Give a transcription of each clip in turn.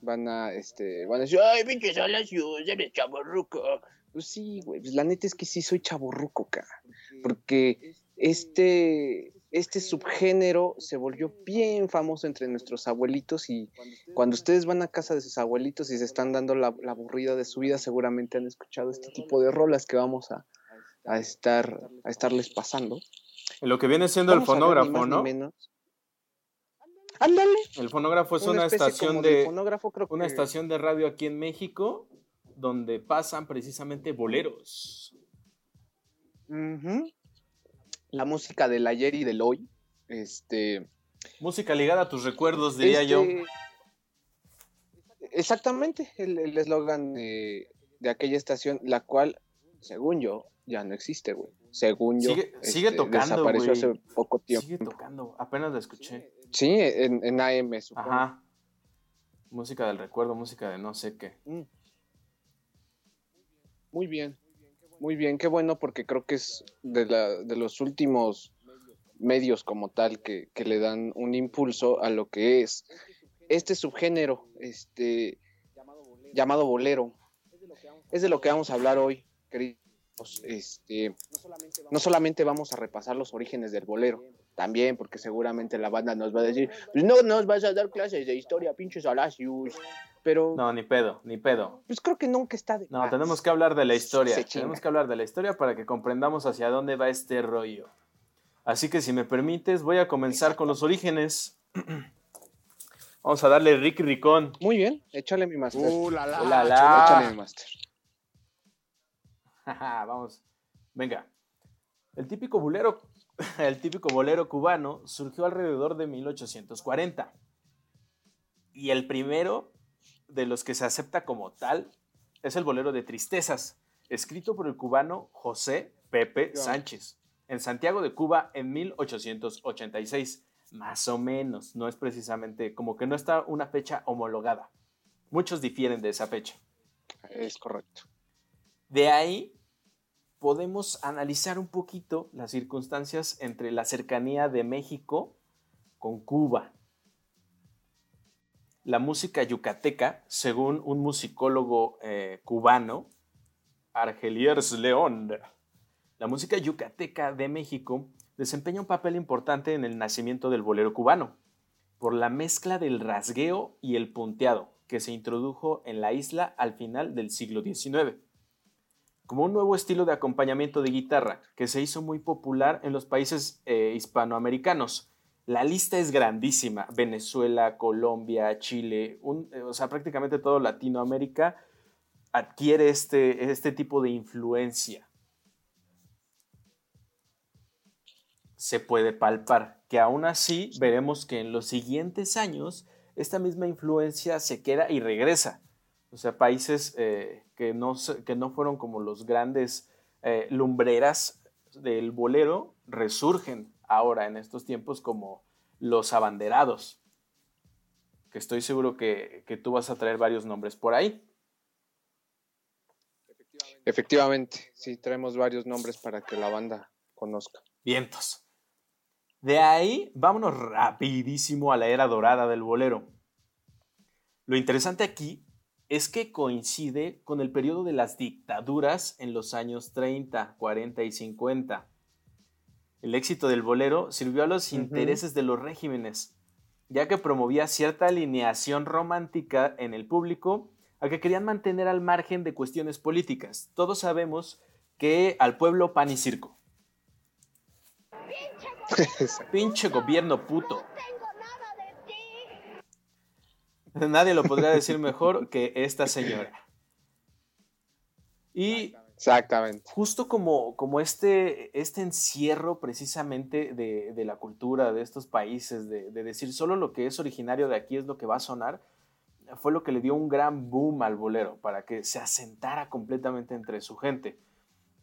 van a, este, van a decir, ay, pinche Salacios, eres chaborruco. Pues sí, güey, pues la neta es que sí soy chaborruco, cara. Porque este, este subgénero se volvió bien famoso entre nuestros abuelitos y cuando ustedes van a casa de sus abuelitos y se están dando la, aburrida de su vida, seguramente han escuchado este tipo de rolas que vamos a, estar, a estarles pasando. Lo que viene siendo el fonógrafo, ¿no? Ándale. El fonógrafo es una, estación de, una estación de radio aquí en México donde pasan precisamente boleros. La música del ayer y del hoy. Este. Música ligada a tus recuerdos, diría yo. Este, exactamente, el eslogan de, aquella estación, la cual, según yo, ya no existe, güey. Según yo. Sigue, sigue este, tocando. Desapareció hace poco tiempo. Sigue tocando, apenas la escuché. Sí, en, en AM, supongo. Ajá. Música del recuerdo, música de no sé qué. Mm. Muy bien, muy bien, qué bueno porque creo que es de, la, de los últimos medios como tal que, que, le dan un impulso a lo que es este subgénero, este llamado bolero. Es de lo que vamos a hablar hoy, queridos. Este, no solamente vamos a repasar los orígenes del bolero, también, porque seguramente la banda nos va a decir, pues no nos vas a dar clases de historia, pinches Alacius. Pero. No, ni pedo, ni pedo. Pues creo que nunca está de. No, tenemos que hablar de la historia. Tenemos que hablar de la historia para que comprendamos hacia dónde va este rollo. Así que si me permites, voy a comenzar con los orígenes. Vamos a darle Ricky Ricón. Muy bien, échale mi master. Uh, la, la. Échale mi master. Vamos. Venga. El típico bolero el típico bolero cubano surgió alrededor de 1840. Y el primero de los que se acepta como tal es el bolero de tristezas, escrito por el cubano José Pepe Sánchez, en Santiago de Cuba en 1886. Más o menos, no es precisamente como que no está una fecha homologada. Muchos difieren de esa fecha. Es correcto. De ahí podemos analizar un poquito las circunstancias entre la cercanía de México con Cuba. La música yucateca, según un musicólogo eh, cubano, Argeliers León, la música yucateca de México desempeña un papel importante en el nacimiento del bolero cubano, por la mezcla del rasgueo y el punteado que se introdujo en la isla al final del siglo XIX como un nuevo estilo de acompañamiento de guitarra que se hizo muy popular en los países eh, hispanoamericanos. La lista es grandísima. Venezuela, Colombia, Chile, eh, o sea, prácticamente todo Latinoamérica adquiere este, este tipo de influencia. Se puede palpar que aún así veremos que en los siguientes años esta misma influencia se queda y regresa. O sea, países eh, que, no, que no fueron como los grandes eh, lumbreras del bolero resurgen ahora en estos tiempos como los abanderados. Que estoy seguro que, que tú vas a traer varios nombres por ahí. Efectivamente, sí, traemos varios nombres para que la banda conozca. Vientos. De ahí, vámonos rapidísimo a la era dorada del bolero. Lo interesante aquí es que coincide con el periodo de las dictaduras en los años 30, 40 y 50. El éxito del bolero sirvió a los intereses de los regímenes, ya que promovía cierta alineación romántica en el público, a que querían mantener al margen de cuestiones políticas. Todos sabemos que al pueblo pan y circo. Pinche gobierno puto. Nadie lo podría decir mejor que esta señora. Y Exactamente. Justo como, como este, este encierro precisamente de, la cultura de estos países, de, decir solo lo que es originario de aquí es lo que va a sonar, fue lo que le dio un gran boom al bolero, para que se asentara completamente entre su gente.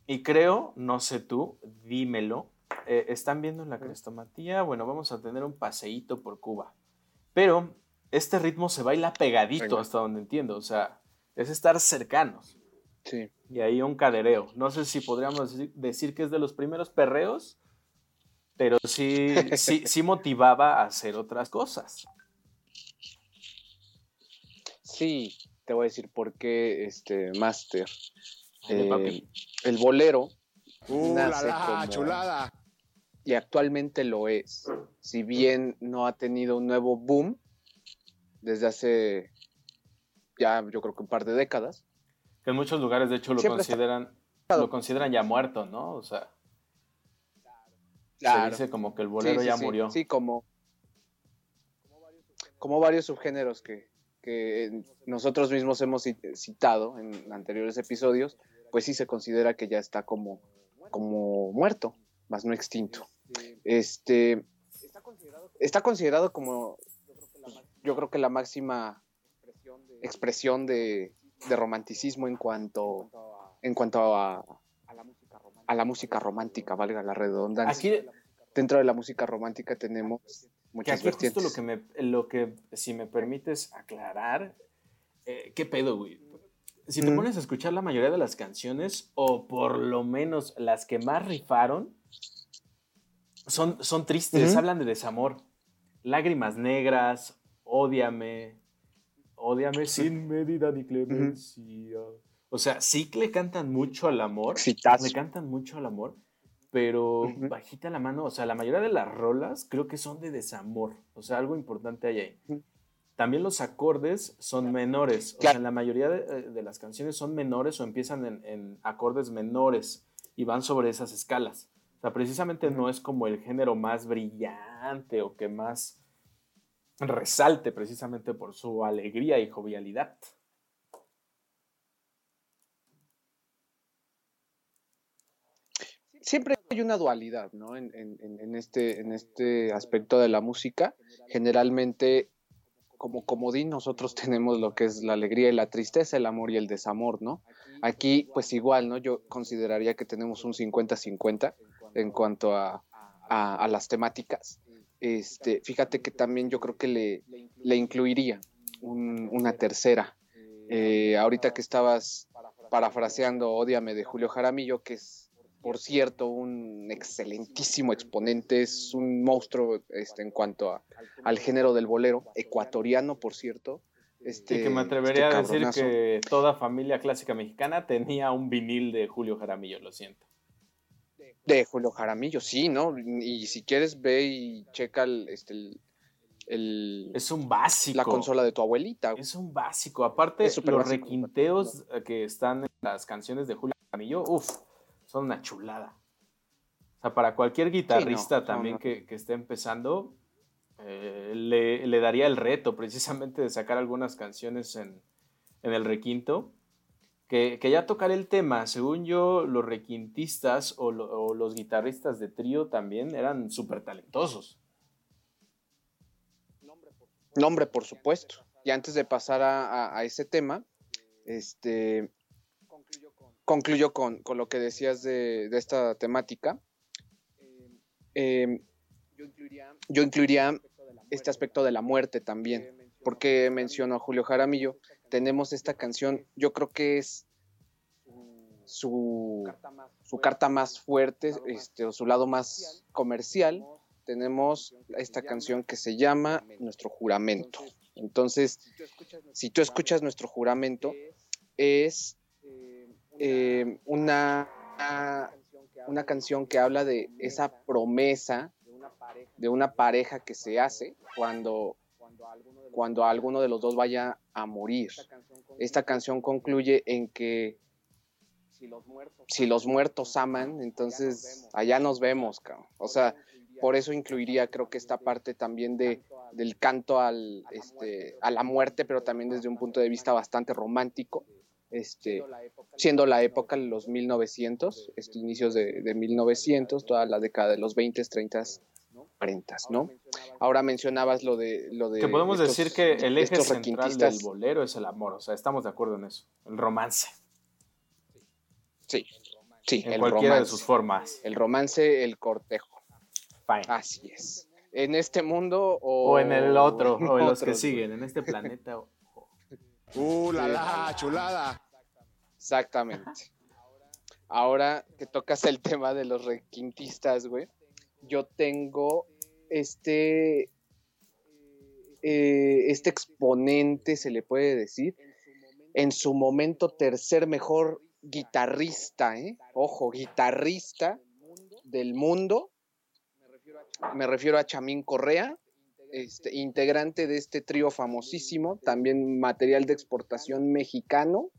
Y creo, no sé tú, dímelo, eh, ¿están viendo en la crestomatía? Bueno, vamos a tener un paseíto por Cuba. Pero este ritmo se baila pegadito hasta donde entiendo, o sea, es estar cercanos. Sí. Y ahí un cadereo. No sé si podríamos decir que es de los primeros perreos, pero sí, sí, motivaba a hacer otras cosas. Sí, te voy a decir por qué, este, Master. Eh, el bolero uh, nace como, chulada. Y actualmente lo es. Si bien no ha tenido un nuevo boom desde hace ya yo creo que un par de décadas. Que en muchos lugares, de hecho, lo consideran, lo consideran ya muerto, ¿no? O sea, se dice como que el bolero ya murió. Sí, como, como varios subgéneros que, que nosotros mismos hemos citado en anteriores episodios, pues sí se considera que ya está como, como muerto, más no extinto. Este está considerado como yo creo que la máxima expresión de, romanticismo en cuanto, en cuanto a, a la música romántica, valga la redundancia. Aquí, Dentro de la música romántica tenemos muchas que aquí lo que, me, lo que, si me permites aclarar, eh, ¿qué pedo, güey? Si te pones a escuchar la mayoría de las canciones, o por lo menos las que más rifaron, son, son tristes, hablan de desamor. Lágrimas negras, ódiame, ódiame sin medida ni clemencia. O sea, sí que le cantan mucho al amor. Le cantan mucho al amor, pero bajita la mano. O sea, la mayoría de las rolas creo que son de desamor. O sea, algo importante hay ahí. También los acordes son menores. O sea, la mayoría eh, de, las canciones son menores o empiezan en, acordes menores y van sobre esas escalas. O sea, precisamente no es como el género más brillante o que más resalte precisamente por su alegría y jovialidad. Siempre hay una dualidad, ¿no? En, este, en este aspecto de la música. Generalmente como comodín nosotros tenemos lo que es la alegría y la tristeza, el amor y el desamor, ¿no? Aquí pues igual, ¿no? Yo consideraría que tenemos un 50-50 en cuanto a, las temáticas. Este, fíjate que también yo creo que le, le incluiría una tercera. Eh, ahorita que estabas parafraseando Odiame de Julio Jaramillo, que es por cierto, un excelentísimo exponente, es un monstruo este, en cuanto a, al género del bolero, ecuatoriano, por cierto. Este, y que me atrevería a decir que toda familia clásica mexicana tenía un vinil de Julio Jaramillo, lo siento. De Julio Jaramillo, sí, ¿no? Y si quieres, ve y checa el, este, el, es un básico. La consola de tu abuelita. Es un básico. Aparte, los requinteos que están en las canciones de Julio Jaramillo, uff, son una chulada. O sea, para cualquier guitarrista también Que, esté empezando, eh, le, daría el reto precisamente de sacar algunas canciones en, el requinto. Que, ya tocar el tema, según yo, los requintistas o, los guitarristas de trío también eran súper talentosos. Nombre, por supuesto. Y antes de pasar a, a ese tema, este, concluyo con, lo que decías de, esta temática. Em, yo incluiría este aspecto de la muerte también, porque menciono a Julio Jaramillo. Tenemos esta canción, yo creo que es su, su carta más fuerte, este, o su lado más comercial. Tenemos esta canción que se llama Nuestro Juramento. Entonces, si tú escuchas nuestro juramento, es eh, una, una canción que habla de esa promesa de una pareja que se hace cuando, cuando alguno de los dos vaya a morir. Esta canción concluye. En que si los muertos aman, entonces allá nos vemos, o sea, por eso incluiría creo que esta parte también de, del canto al, este, a la muerte, pero también desde un punto de vista bastante romántico este, siendo la época de los 1900, este, inicios de, de 1900, toda la década de los 20, 30, 40, ¿no? Ahora mencionabas lo de... Lo de que podemos decir que el eje central del bolero es el amor, o sea, estamos de acuerdo en eso, el romance. Sí, sí, en cualquiera de sus formas. El romance, el cortejo. Así es. En este mundo o, o en el otro, o en los que siguen, en este planeta. ¡Uh, la, la, chulada! Exactamente. Ahora que tocas el tema de los requintistas, güey, yo tengo este, eh, este exponente, se le puede decir, en su momento tercer mejor guitarrista, ¿eh? ojo, guitarrista del mundo. Me refiero a Chamín Correa, este, integrante de este trío famosísimo, también material de exportación mexicano,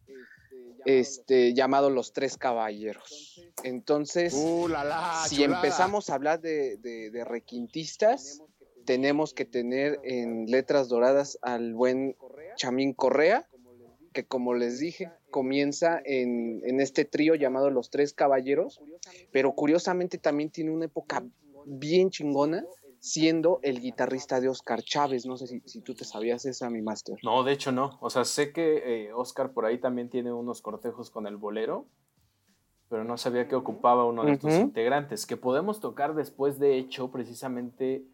este, llamado Los Tres Caballeros. Entonces, Uh, la, la, si chulada. empezamos a hablar de, de- de requintistas, tenemos que tener en letras doradas al buen Chamín Correa, que como les dije, comienza en, en este trío llamado Los Tres Caballeros, pero curiosamente también tiene una época bien chingona, siendo el guitarrista de Oscar Chávez. No sé si, si tú te sabías esa, mi máster. No, de hecho no. O sea, sé que eh, Oscar por ahí también tiene unos cortejos con el bolero, pero no sabía que ocupaba uno de estos Ujú. integrantes, que podemos tocar después, de hecho, precisamente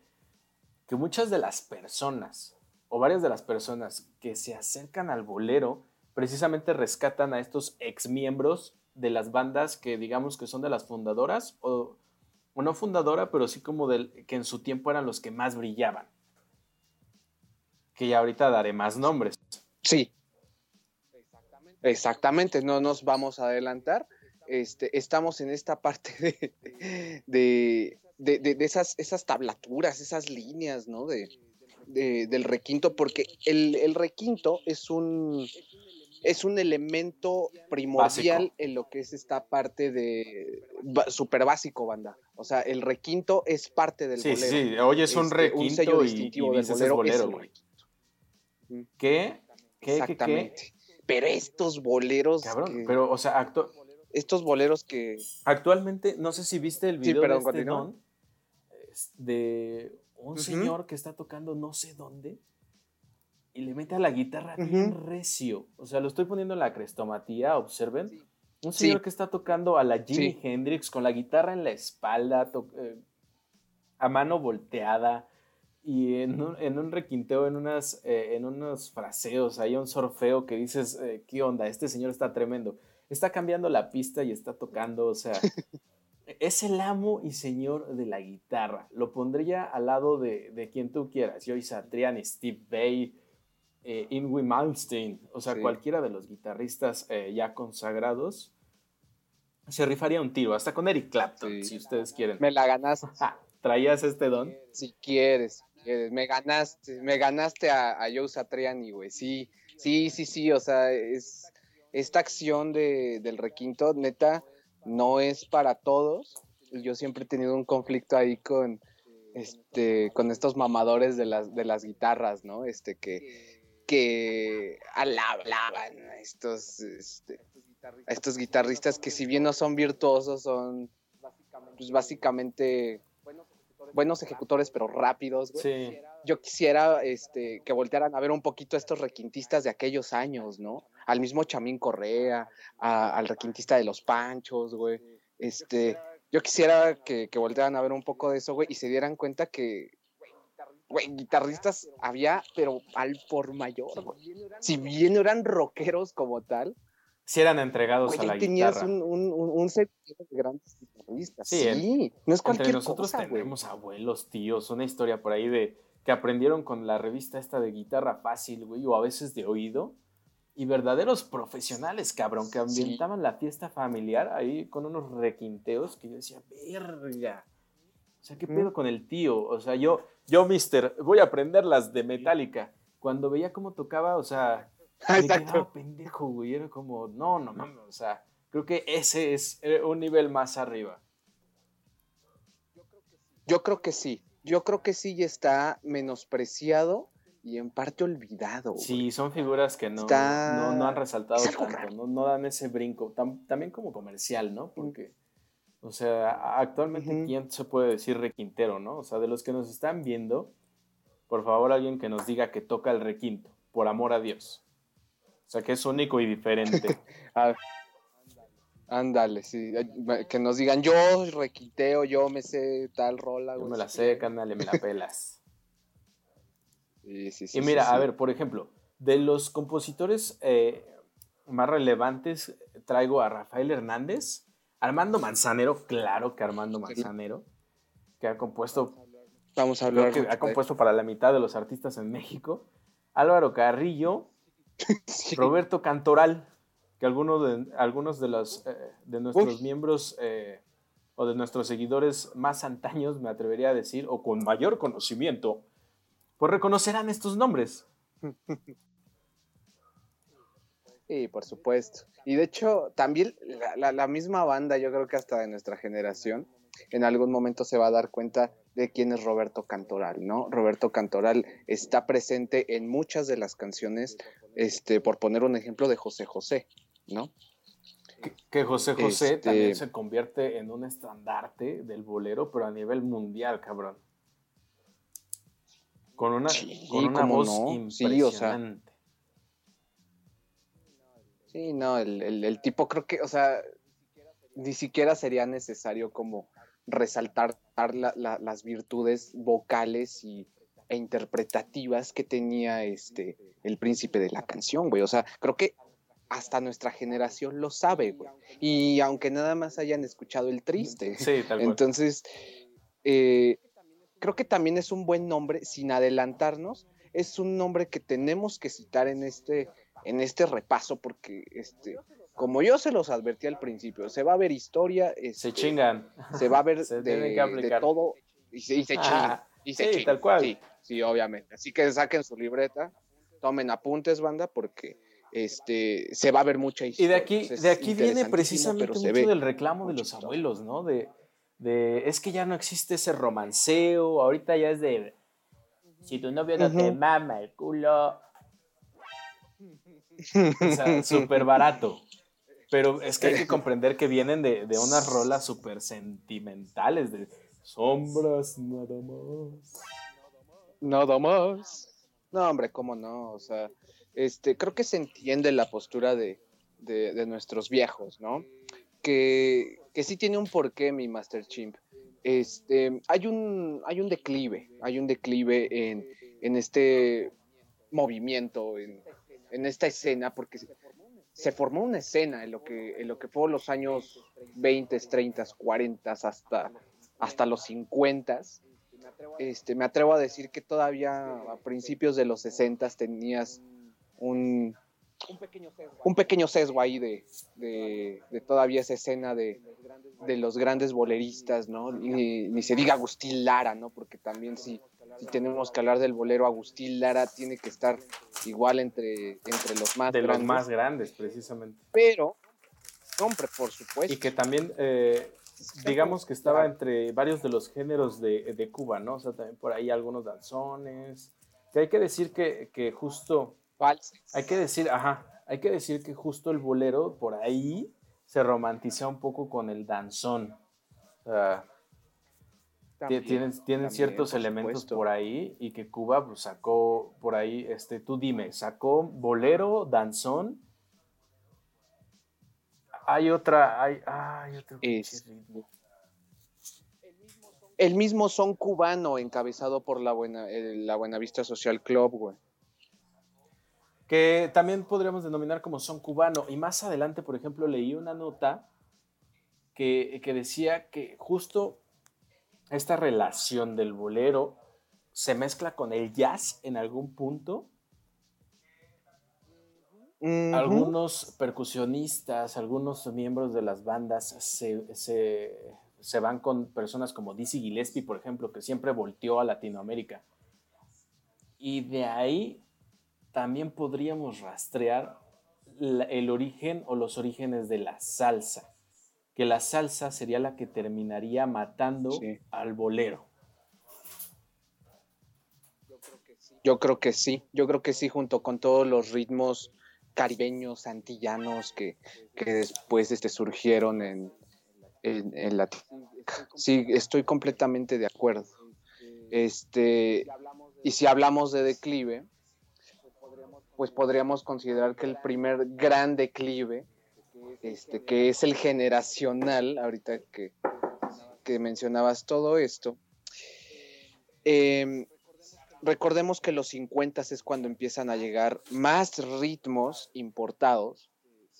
que muchas de las personas, o varias de las personas que se acercan al bolero, precisamente rescatan a estos exmiembros de las bandas que digamos que son de las fundadoras, o, o no fundadora, pero sí como del, que en su tiempo eran los que más brillaban. Que ya ahorita daré más nombres. Sí. Exactamente, no nos vamos a adelantar. Este, estamos en esta parte de, de, de- de- de esas, esas tablaturas, esas líneas, ¿no? De, de- del requinto, porque el, el requinto es un, es un elemento primordial Básico. en lo que es esta parte de super básico, banda. O sea, el requinto es parte del Sí, bolero. sí, oyes un Este, requinto sello y, distintivo y del dices es bolero bolero, el güey. requinto. ¿Qué? ¿Qué? ¿Qué? ¿Qué? Exactamente. Pero estos boleros, Cabrón, que- pero, o sea, estos boleros que actualmente, no sé si viste el video perdón, de este don, es de un señor que está tocando no sé dónde y le mete a la guitarra Ujú. bien recio. O sea, lo estoy poniendo en la crestomatía, observen. Un Sí. señor que está tocando a la Jimi Sí. Hendrix con la guitarra en la espalda, eh, a mano volteada y en un, en un requinteo, en, unas, eh, en unos fraseos, hay un sorfeo que dices, eh, ¿qué onda? Este señor está tremendo. Está cambiando la pista y está tocando, o sea, es el amo y señor de la guitarra. Lo pondría al lado de, de quien tú quieras, Joey Satriani, Steve Vai, eh, Ingwie Malmsteen, o sea, Sí. cualquiera de los guitarristas eh, ya consagrados, se rifaría un tiro, hasta con Eric Clapton, Sí. si ustedes quieren. me la ganaste. Ja, ¿Traías este don? Si quieres, si quieres. Me ganaste, me ganaste a, a Joe Satriani, güey. Sí, sí, sí, sí. O sea, es esta acción de, del requinto, neta, no es para todos. Yo siempre he tenido un conflicto ahí con este, con estos mamadores de las, de las guitarras, ¿no? Este que, que alaban a estos, este, a estos guitarristas que si bien no son virtuosos, son pues básicamente buenos ejecutores, pero rápidos, güey. Sí. Yo quisiera este, que voltearan a ver un poquito a estos requintistas de aquellos años, ¿no? Al mismo Chamín Correa, a- al requintista de los Panchos, güey. Este, yo quisiera que, que voltearan a ver un poco de eso, güey, y se dieran cuenta que, güey, guitarristas había, pero al por mayor, güey. Si bien eran rockeros como tal, Si eran entregados güey, a la tenías guitarra. un, un, un, un semillero de grandes guitarristas. Sí, Sí, en- no es Entre cualquier nosotros cosa, tenemos abuelos, tíos, una historia por ahí de que aprendieron con la revista esta de guitarra fácil, güey, o a veces de oído. Y verdaderos profesionales, cabrón, que Sí. ambientaban la fiesta familiar ahí con unos requinteos que yo decía, verga. O sea, ¿qué pedo con el tío? O sea, yo, yo, mister, voy a aprender las de Metallica. Cuando veía cómo tocaba, o sea, me Exacto. quedaba pendejo, güey. Era como, no, no mames, o sea, creo que ese es eh, un nivel más arriba. Yo creo que sí. Yo creo que sí y está menospreciado y en parte olvidado. güey. Sí, son figuras que no, Está- no, no han resaltado tanto, no, no dan ese brinco, Tam- también como comercial, ¿no? Porque, o sea, actualmente. ¿quién se puede decir requintero, no? O sea, de los que nos están viendo, por favor, alguien que nos diga que toca el requinto, por amor a Dios. O sea, que es único y diferente. Ah, ándale, sí. Que nos digan, yo requiteo, yo me sé tal rola. Yo me la sé, canale, me la pelas. Sí, sí, sí, Y mira, sí, a ver, por ejemplo, de los compositores eh, más relevantes, traigo a Rafael Hernández, Armando Manzanero, claro que Armando Manzanero, que ha compuesto Vamos a hablar. Creo que ha compuesto para la mitad de los artistas en México. Álvaro Carrillo, Sí. Roberto Cantoral, que algunos de, algunos de, los, eh, de nuestros Uf. miembros eh, o de nuestros seguidores más antaños, me atrevería a decir, o con mayor conocimiento, pues reconocerán estos nombres. Sí, por supuesto. Y de hecho, también la, la- la misma banda, yo creo que hasta de nuestra generación, en algún momento se va a dar cuenta de quién es Roberto Cantoral, ¿no? Roberto Cantoral está presente en muchas de las canciones, este, por poner un ejemplo de José José, ¿no? Que, José José Este- también se convierte en un estandarte del bolero, pero a nivel mundial, cabrón. Con una, Sí, con una voz no. Sí, o sea, impresionante. Sí, no, el, el- el tipo creo que, o sea, ni siquiera sería necesario como resaltar la- la- las virtudes vocales y, e interpretativas que tenía este el príncipe de la canción, güey. O sea, creo que hasta nuestra generación lo sabe, güey. Y aunque nada más hayan escuchado el triste. Sí, tal cual. Entonces, eh, creo que también es un buen nombre, sin adelantarnos, es un nombre que tenemos que citar en este, en este repaso, porque este, como yo se los advertí al principio, se va a ver historia, se este, chingan. se va a ver Se de, que todo y se, y se Ah, chingan. Y se sí, chingan, tal cual. Sí, sí, obviamente. Así que saquen su libreta, tomen apuntes, banda, porque este se va a ver mucha Y historia. de aquí, de aquí viene precisamente mucho del reclamo de los abuelos, ¿no? De, de es que ya no existe ese romanceo, ahorita ya es de si tu novio no te mama el culo. O sea, súper barato. Pero es que hay que comprender que vienen de, de unas rolas súper sentimentales, de sombras nada más. Nada más. No, hombre, cómo no. O sea, este, creo que se entiende la postura de, de, de nuestros viejos, ¿no? Que, que sí tiene un porqué, mi Master Chimp. Este, hay un, hay un declive, hay un declive en, en este movimiento, en, en esta escena, porque se, formó una escena en lo que, en lo que fueron los años 20, 30, 40, hasta, hasta los 50 este, me atrevo a decir que todavía a principios de los 60 tenías un, un pequeño sesgo ahí de, de, de todavía esa escena de, de los grandes boleristas, ¿no? Ni, ni se diga Agustín Lara, ¿no? Porque también si, si tenemos que hablar del bolero, Agustín Lara tiene que estar igual entre, entre los más De los grandes. más grandes, precisamente. Pero, hombre, por supuesto. Y que también, eh, digamos que estaba entre varios de los géneros de, de Cuba, ¿no? O sea, también por ahí algunos danzones. Que hay que decir que, que justo, Valses. hay que decir, ajá, hay que decir que justo el bolero por ahí se romantiza un poco con el danzón. O sea, ti- También, tienen, tienen también, ciertos por elementos supuesto. por ahí y que Cuba pues, sacó por ahí, este, tú dime, sacó bolero, danzón. Hay otra, hay, hay otro pinche Es- ritmo. El mismo son cubano encabezado por la buena, eh, la Buenavista Social Club, güey. que también podríamos denominar como son cubano. Y más adelante, por ejemplo, leí una nota que, que decía que justo esta relación del bolero se mezcla con el jazz en algún punto. Algunos percusionistas, algunos miembros de las bandas se, se- se van con personas como Dizzy Gillespie, por ejemplo, que siempre volteó a Latinoamérica. Y de ahí también podríamos rastrear el origen o los orígenes de la salsa, que la salsa sería la que terminaría matando Sí. al bolero. Yo creo que sí, yo creo que sí, junto con todos los ritmos caribeños, antillanos que, que después este, surgieron en, en, en Latinoamérica. Sí, estoy completamente de acuerdo. Este, y si hablamos de declive, pues podríamos considerar que el primer gran declive, este, que es el generacional, ahorita que, que mencionabas todo esto, em, recordemos que los 50 es cuando empiezan a llegar más ritmos importados.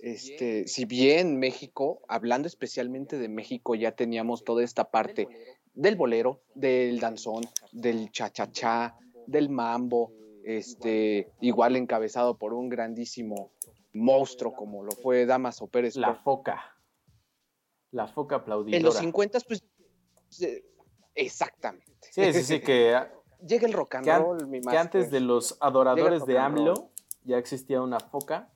Este, si bien México, hablando especialmente de México, ya teníamos toda esta parte del bolero, del danzón, del cha-cha-cha, del mambo, este, igual encabezado por un grandísimo monstruo como lo fue Damaso Pérez. La foca. La foca aplaudidora. En los 50, pues, eh, exactamente. Sí, sí, sí, que, Llega el rock and an- roll, mi que antes de los adoradores de. AMLO ya existía una foca.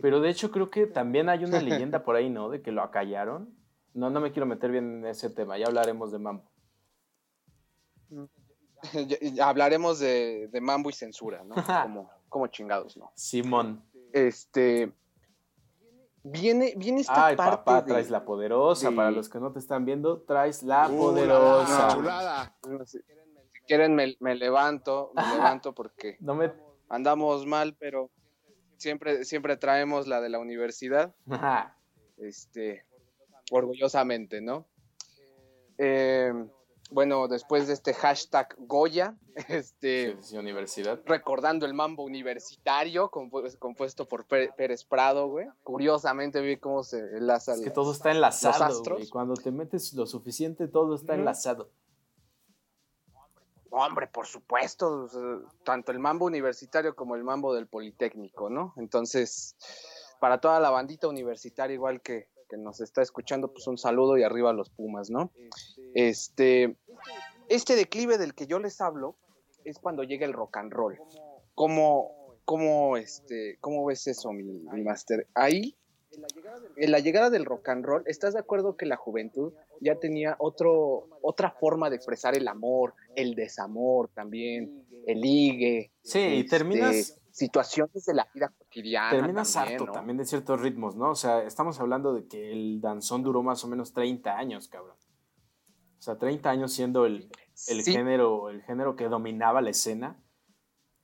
Pero de hecho creo que también hay una leyenda por ahí, ¿no? De que lo acallaron. No, no me quiero meter bien en ese tema, ya hablaremos de mambo. Ya- ya hablaremos de, de mambo y censura, ¿no? Como, como chingados, ¿no? Simón. Este. Viene, viene esta Ay, parte. papá, de- traes la poderosa. de- Para los que no te están viendo, traes la Uh, poderosa. la, chulada. Si quieren, me, me levanto, me levanto porque No me. andamos mal, pero siempre, siempre traemos la de la universidad, este, orgullosamente, ¿no? Eh, bueno, después de este hashtag Goya, este, Sí, sí, universidad. recordando el mambo universitario compu- compuesto por Pé- Pérez Prado, güey. Curiosamente vi cómo se enlaza Es que los- todo está enlazado, astros. güey. Cuando te metes lo suficiente, todo está enlazado. Hombre, por supuesto, tanto el mambo universitario como el mambo del Politécnico, ¿no? Entonces, para toda la bandita universitaria, igual que, que nos está escuchando, pues un saludo y arriba los Pumas, ¿no? Este, este declive del que yo les hablo es cuando llega el rock and roll. ¿Cómo, cómo, este, cómo ves eso, mi, mi máster? Ahí, en la llegada del rock and roll, ¿estás de acuerdo que la juventud ya tenía otro, otra forma de expresar el amor, el desamor también, el ligue? Sí, y este, terminas, Situaciones de la vida cotidiana. terminas también, harto ¿no? también de ciertos ritmos, ¿no? O sea, estamos hablando de que el danzón duró más o menos 30 años, cabrón. O sea, 30 años siendo el, el Sí, género, el género que dominaba la escena.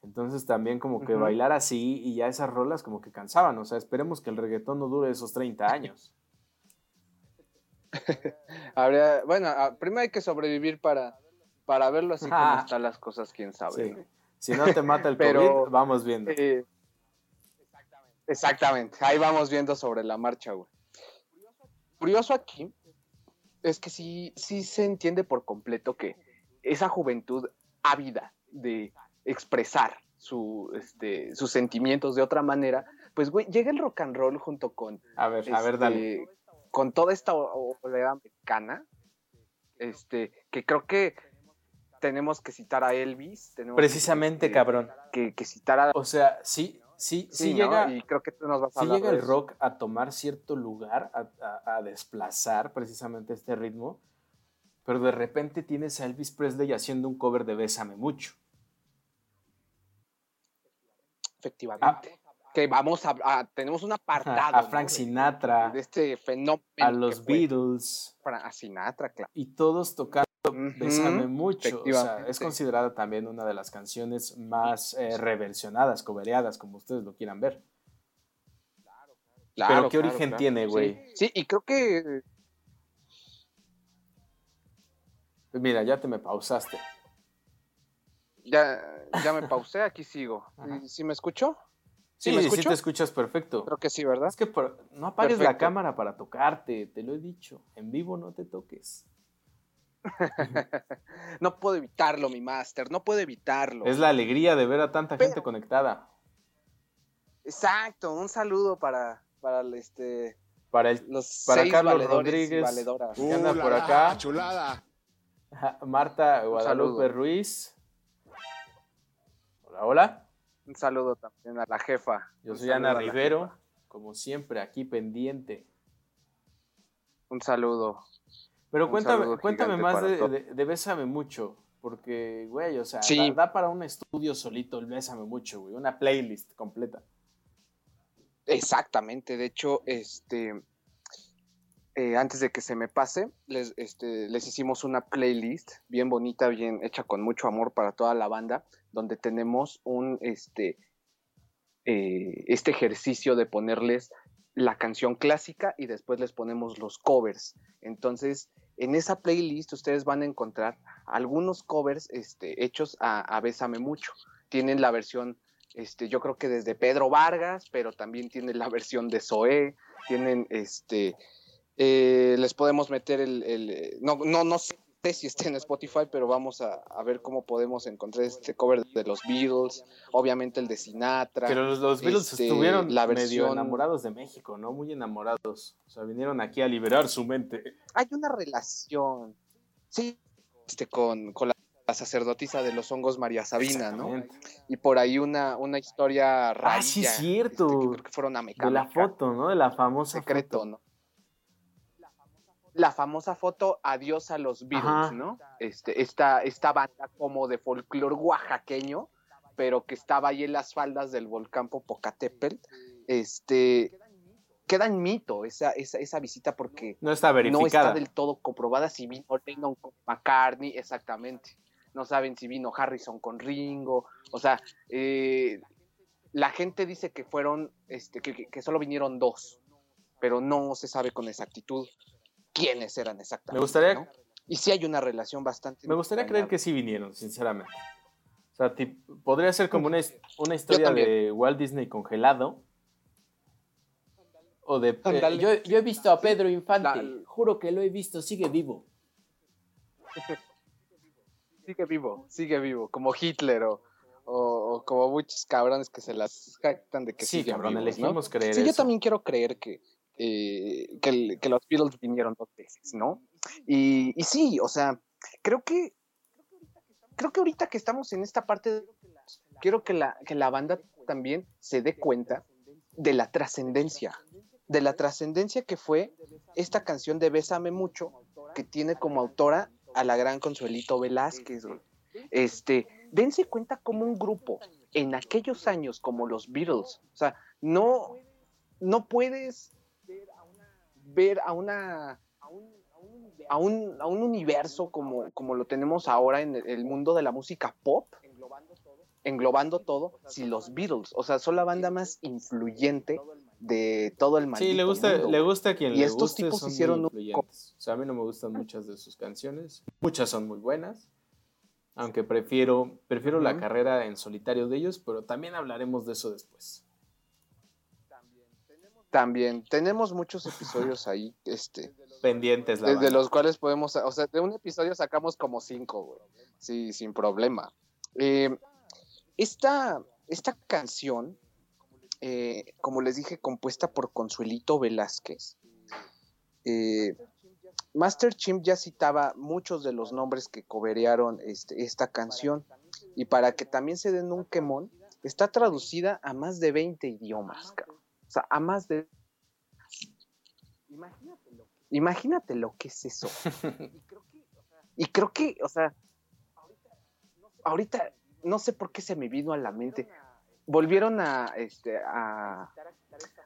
Entonces también como que bailar así y ya esas rolas como que cansaban. O sea, esperemos que el reggaetón no dure esos 30 años. habría- bueno, ah, primero hay que sobrevivir para, para verlo así como Ah. están las cosas, quién sabe. Sí. ¿no? Si no te mata el Pero- COVID, vamos viendo. Eh, exactamente, ahí vamos viendo sobre la marcha, güey. Curioso aquí es que sí, sí se entiende por completo que esa juventud ávida de expresar su, este, sus sentimientos de otra manera, pues, güey, llega el rock and roll junto con A ver, a ver, dale. este, con toda esta oleada americana, este, que creo que tenemos que citar a Elvis. Precisamente, que, cabrón. Que, que citar a... O sea, sí, sí, sí, Sí, ¿no? llega, Y creo que tú nos vas a sí llega el rock a tomar cierto lugar, a, a- a desplazar precisamente este ritmo, pero de repente tienes a Elvis Presley haciendo un cover de Bésame Mucho. Efectivamente. que vamos a, a- tenemos un apartado. A. Frank Sinatra, De, este fenómeno. a los fue Beatles, Fra- A Sinatra, claro. y todos tocando Bésame Mucho. O sea, es considerada también una de las canciones más eh, reversionadas, cobereadas, como ustedes lo quieran ver. Claro, ¿qué claro, origen claro. tiene, güey? Sí, sí, y creo que mira, ya te me pausaste. ya, ya me pausé, aquí sigo. ¿Sí me escucho? Sí, ¿Sí me sí, escucho? te escuchas perfecto. Creo que sí, ¿verdad? Es que por- no apagues la cámara para tocarte, te lo he dicho. En vivo no te toques. No puedo evitarlo, mi máster, no puedo evitarlo. Es la alegría de ver a tanta Pero- gente conectada. Exacto, un saludo para, para el, este, Para el los Para seis Carlos Rodríguez. valedoras. ¿Qué anda Uh, por acá? chulada. Marta Guadalupe saludo. Ruiz. Hola, hola. Un saludo también a la jefa. Yo Un soy Ana Rivero, como siempre, aquí pendiente. Un saludo. Pero Un cuéntame, cuéntame más de, todos. de- de Bésame Mucho. Porque, güey, o sea, Sí. da, da para un estudio solito el Bésame Mucho, güey. Una playlist completa. Exactamente, de hecho, este, eh, antes de que se me pase, les, este, les hicimos una playlist bien bonita, bien hecha con mucho amor para toda la banda, donde tenemos un, este, eh, este ejercicio de ponerles la canción clásica y después les ponemos los covers. Entonces, en esa playlist ustedes van a encontrar algunos covers este, hechos a, a Bésame Mucho. Tienen la versión este, yo creo que desde Pedro Vargas, pero también tienen la versión de Zoé, tienen este, eh, les podemos meter el, el, eh, no, no, no sé sé si está en Spotify, pero vamos a, a, ver cómo podemos encontrar este cover de los Beatles, obviamente el de Sinatra. Pero los, los Beatles este, estuvieron la versión... medio enamorados de México, ¿no? Muy enamorados. O sea, vinieron aquí a liberar su mente. Hay una relación, sí, este, con, con la sacerdotisa de los hongos María Sabina, ¿no? Y por ahí una, una historia rara. Ah, sí, cierto. Este, que creo que fueron a mecánica. De la foto, ¿no? De la famosa secreto, foto. ¿no? La famosa foto Adiós a los Beatles, ¿no? Este, esta, esta banda como de folclore oaxaqueño, pero que estaba ahí en las faldas del volcán Popocatépetl, este, queda en mito esa, esa, esa visita porque no está verificada. No está del todo comprobada si vino Lennon con McCartney, exactamente. No saben si vino Harrison con Ringo, o sea, eh, la gente dice que fueron, este, que, que solo vinieron dos, pero no se sabe con exactitud quiénes eran exactamente. Me gustaría. ¿no? Y sí hay una relación bastante. Me gustaría creer que sí vinieron, sinceramente. O sea, podría ser como una, una historia de Walt Disney congelado. O de. Eh, yo, yo, he visto a Pedro Infante. Dale. Juro que lo he visto, sigue vivo. sigue vivo, sigue vivo. Como Hitler o, o, o, como muchos cabrones que se las jactan de que sí, cabrón, vivos, elegimos ¿no? creer Sí, eso. yo también quiero creer que, eh, que, los Beatles vinieron dos veces, ¿no? Y, y, sí, o sea, creo que creo que ahorita que estamos en esta parte, quiero que la, que la banda también se dé cuenta de la trascendencia, de la trascendencia que fue esta canción de Bésame Mucho, que tiene como autora a la gran Consuelito Velázquez. Este, dense cuenta como un grupo en aquellos años como los Beatles, o sea, no, no puedes ver a una a un, a un universo como, como lo tenemos ahora en el mundo de la música pop, englobando todo, si los Beatles, o sea, son la banda más influyente de todo el maldito Sí, le gusta, mundo. le gusta a quien y le estos guste, tipos son hicieron muy influyentes. O sea, a mí no me gustan muchas de sus canciones, muchas son muy buenas, aunque prefiero, prefiero uh -huh. la carrera en solitario de ellos, pero también hablaremos de eso después. También tenemos muchos episodios ahí, este, pendientes, la de, banda. de, los cuales podemos, o sea, de un episodio sacamos como cinco, güey, sí, sin problema. Eh, esta, esta canción, eh, como les dije, compuesta por Consuelito Velázquez. Eh, Master Chimp ya citaba muchos de los nombres que coberearon este, esta canción y para que también se den un quemón, está traducida a más de 20 idiomas, cabrón. O sea, a más de... Imagínate lo que, imagínate lo que es eso. y creo que, o sea, ahorita no sé por qué se me vino a la mente. Volvieron a, este, a,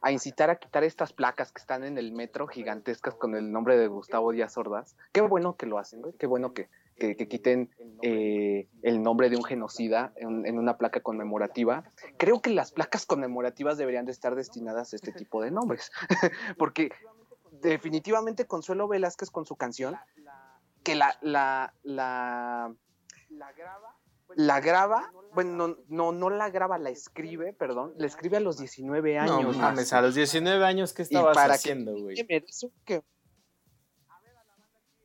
a incitar a quitar estas placas que están en el metro gigantescas con el nombre de Gustavo Díaz Ordaz. Qué bueno que lo hacen, güey. Qué bueno que, que, que quiten eh, el nombre de un genocida en, en, una placa conmemorativa. Creo que las placas conmemorativas deberían de estar destinadas a este tipo de nombres. Porque definitivamente Consuelo Velázquez con su canción, que la, la, la, la graba, bueno, no, no, no la graba, la escribe, perdón, la escribe a los 19 años. No mames, a los 19 años, ¿qué estabas haciendo, güey? Que,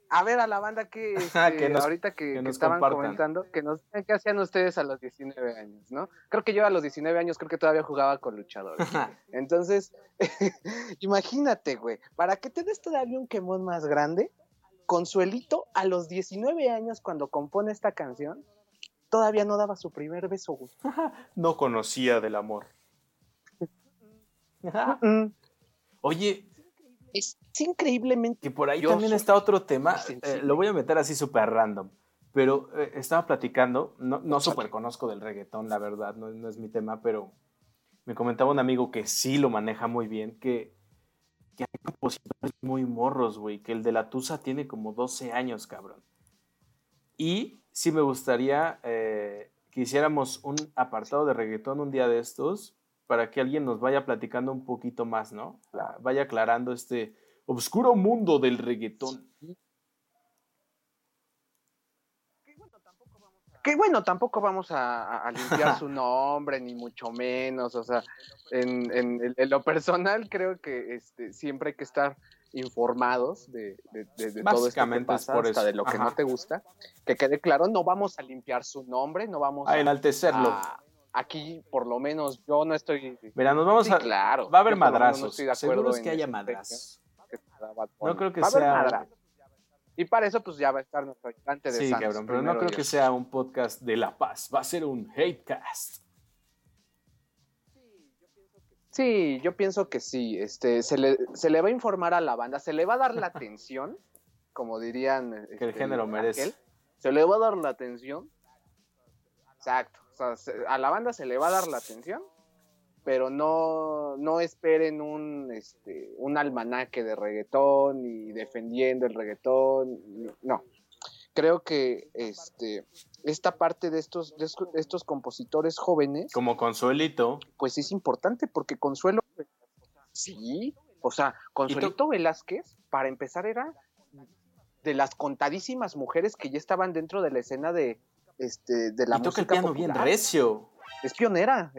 a ver a la banda que, este, que nos, ahorita que, que que estaban compartan. comentando, que nos qué hacían ustedes a los 19 años, ¿no? Creo que yo a los 19 años creo que todavía jugaba con luchadores. Entonces, imagínate, güey, para que te des todavía un quemón más grande, Consuelito a los 19 años cuando compone esta canción, todavía no daba su primer beso, güey. no conocía del amor. Oye, es increíblemente. Que por ahí también está otro tema. Eh, lo voy a meter así súper random. Pero eh, estaba platicando, no, no súper conozco del reggaetón, la verdad, no, no, es mi tema, pero me comentaba un amigo que sí lo maneja muy bien, que, que hay compositores muy morros, güey, que el de la Tusa tiene como 12 años, cabrón. Y sí me gustaría eh, que hiciéramos un apartado de reggaetón un día de estos, para que alguien nos vaya platicando un poquito más, ¿no? Vaya aclarando este oscuro mundo del reggaetón. Que bueno, tampoco vamos a, a limpiar su nombre, ni mucho menos. O sea, en, en, en, lo personal creo que este, siempre hay que estar informados de, de, de- de todo esto que Básicamente es por hasta eso. de lo que Ajá. no te gusta. Que quede claro, no vamos a limpiar su nombre, no vamos A a, enaltecerlo. a- aquí, por lo menos, yo no estoy. Mira, nos vamos Sí, a. claro. Va a haber madrazos. no estoy de acuerdo Seguro es que haya ese madrazos. No creo que Va haber sea- madrazos. Y para eso, pues ya va a estar nuestro ayudante de Sí, Santos, cabrón, pero no creo que sea un podcast de La Paz. Va a ser un hatecast. Sí, yo pienso que sí. Este, se le, se le va a informar a la banda, se le va a dar la atención, como dirían. Que el este, género merece. aquel. Se le va a dar la atención. Exacto. Sea, a la banda se le va a dar la atención, pero no, no esperen un, este, un almanaque de reggaetón y defendiendo el reggaetón. No. Creo que este, esta parte de estos, de estos- de estos compositores jóvenes Como Consuelito. pues es importante porque Consuelo, sí, o sea, Consuelito Velázquez, para empezar, era de las contadísimas mujeres que ya estaban dentro de la escena de, este, de la y toca música el piano bien recio. Es pionera.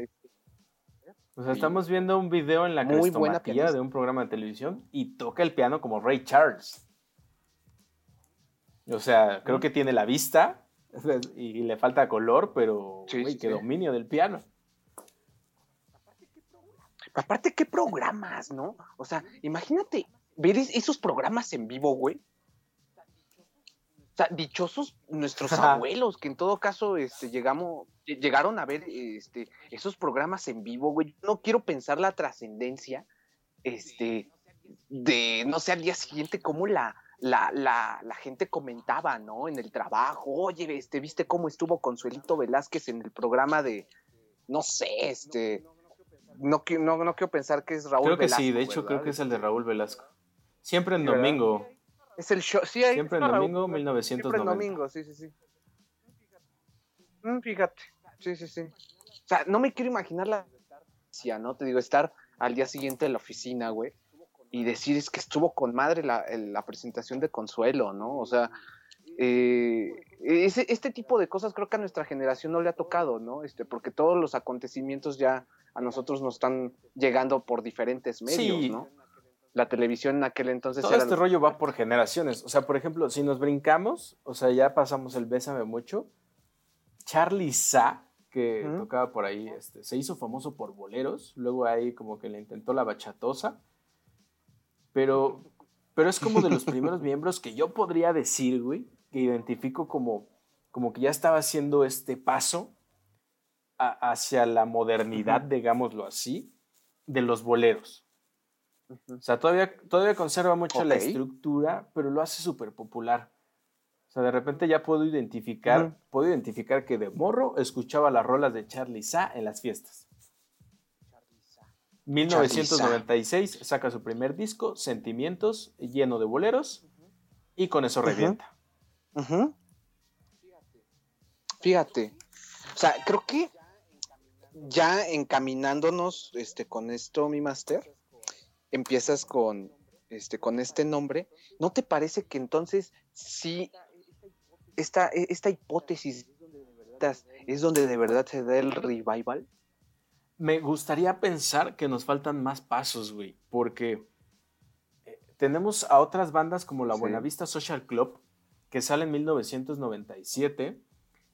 O sea, estamos viendo un video en la Muy buena de un programa de televisión y toca el piano como Ray Charles. O sea, creo que tiene la vista y le falta color, pero Sí, sí, qué sí. dominio del piano. Aparte, qué programas, ¿no? O sea, imagínate ver es- esos programas en vivo, güey. Dichosos nuestros abuelos, que en todo caso este, llegamos, lle- llegaron a ver este, esos programas en vivo, güey. No quiero pensar la trascendencia este, de, no sé, al día siguiente, cómo la, la, la, la gente comentaba, ¿no? En el trabajo, oye, este, ¿viste cómo estuvo Consuelito Velázquez en el programa de, no sé, este, no, no, no quiero pensar que es Raúl Creo que Velasco, sí, de hecho ¿verdad? creo que es el de Raúl Velasco. Siempre en Sí, ¿verdad? Es el show, sí, ahí Siempre Raúl domingo, Velasco. Siempre en 1990. domingo, sí, sí, sí. Mm, fíjate, sí, sí, sí. O sea, no me quiero imaginar la ¿no? Te digo, estar al día siguiente en la oficina, güey, y decir es que estuvo con madre la, el- la presentación de Consuelo, ¿no? O sea, eh, ese, este tipo de cosas creo que a nuestra generación no le ha tocado, ¿no? Este, porque todos los acontecimientos ya a nosotros nos están llegando por diferentes medios, Sí. ¿no? La televisión en aquel entonces Todo era este rollo va por generaciones. O sea, por ejemplo, si nos brincamos, o sea, ya pasamos el Bésame mucho. Charlie Sa, que Ujú. tocaba por ahí, este, se hizo famoso por boleros. Luego ahí como que le intentó la bachatosa. Pero, pero es como de los primeros miembros que yo podría decir, güey, que identifico como, como que ya estaba haciendo este paso a- hacia la modernidad, digámoslo así, de los boleros. O sea, todavía, todavía conserva mucho la estructura, pero lo hace súper popular. O sea, de repente ya puedo identificar, puedo identificar que de morro escuchaba las rolas de Charlie Sa en las fiestas. 1996 saca su primer disco, Sentimientos, lleno de boleros, y con eso revienta. Ujú. Fíjate. O sea, creo que ya encaminándonos este, con esto, mi máster, empiezas con, este, con este nombre. ¿No te parece que entonces sí esta, e, esta hipótesis es donde de verdad se da el revival? Me gustaría pensar que nos faltan más pasos, güey, porque eh, tenemos a otras bandas como la Sí. Buenavista Social Club, que sale en 1997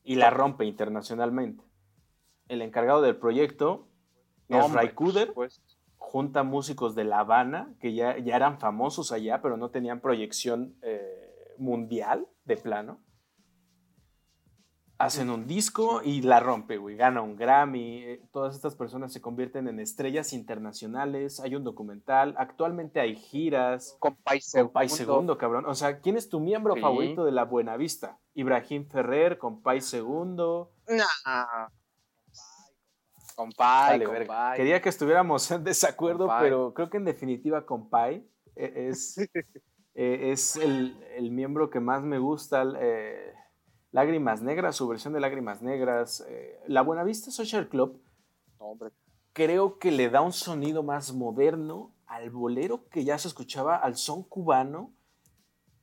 y la rompe internacionalmente. El encargado del proyecto es Ray Cooder, por supuesto. Junta músicos de La Habana, que ya, ya eran famosos allá, pero no tenían proyección eh, mundial de plano. Hacen un disco y la rompe, güey. Gana un Grammy. eh, Todas estas personas se convierten en estrellas internacionales. Hay un documental. Actualmente hay giras. Con País Con Segundo, cabrón. O sea, ¿quién es tu miembro Sí. favorito de la Buenavista? Ibrahim Ferrer, con Pai Segundo. Nah. Compay, Vale, verga. compay. Quería que estuviéramos en desacuerdo, Compay. pero creo que en definitiva Compay eh, es, eh, es el, el miembro que más me gusta. eh, Lágrimas Negras, su versión de Lágrimas Negras. eh, la Buenavista Social Club hombre. creo que le da un sonido más moderno al bolero que ya se escuchaba, al son cubano.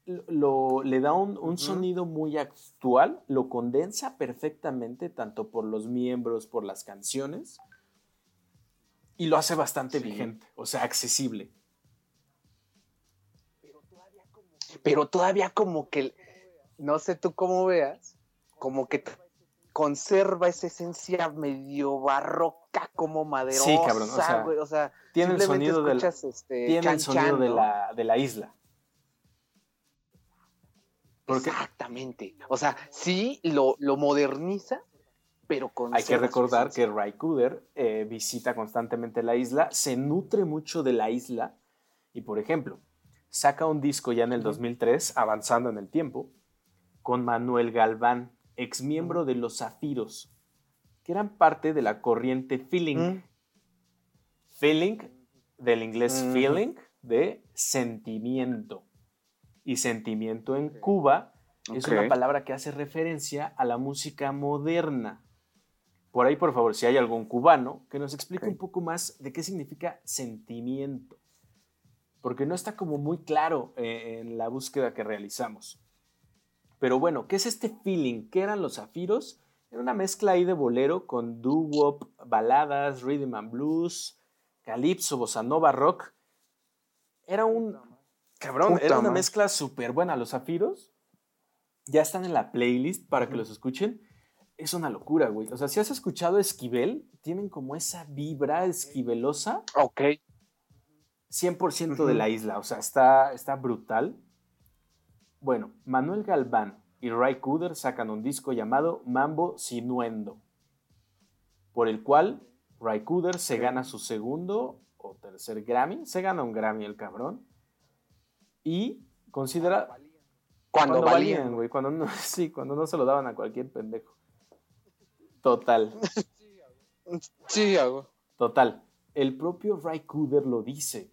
Lo, le da un, un sonido muy actual, lo condensa perfectamente, tanto por los miembros, por las canciones, y lo hace bastante Sí. vigente, o sea, accesible. pero todavía como que, no sé tú cómo veas, como que conserva esa esencia medio barroca, como maderosa, Sí, cabrón, o sea, o sea, Tiene el sonido, del, este, tiene el sonido chan, de, la, de la isla. Porque Exactamente. O sea, sí lo, lo moderniza, pero con hay que recordar que Ray Cooder eh, visita constantemente la isla, se nutre mucho de la isla y, por ejemplo, saca un disco ya en el 2003, avanzando en el tiempo, con Manuel Galván, ex miembro de Los Zafiros, que eran parte de la corriente feeling. Mm. Feeling, del inglés feeling, de sentimiento. Y sentimiento en Cuba es una palabra que hace referencia a la música moderna. Por ahí, por favor, si hay algún cubano, que nos explique un poco más de qué significa sentimiento. Porque no está como muy claro eh, en la búsqueda que realizamos. Pero bueno, ¿qué es este feeling? ¿Qué eran los zafiros? Era una mezcla ahí de bolero con doo-wop, baladas, rhythm and blues, calipso, bossa nova, rock. Era un... Cabrón, Puta era una mezcla súper buena. Los zafiros ya están en la playlist para que los escuchen. Es una locura, güey. O sea, si has escuchado Esquivel, tienen como esa vibra esquivelosa Ok. 100% de Ujú. la isla, o sea, está, está brutal. Bueno, Manuel Galván y Ray Cooder sacan un disco llamado Mambo Sinuendo, por el cual Ray Cooder se gana su segundo o tercer Grammy, se gana un Grammy el cabrón, y considera... Cuando, valían. valían, güey, cuando no, sí, cuando no se lo daban a cualquier pendejo. Total. Sí, hago. Total, el propio Ray Cooder lo dice.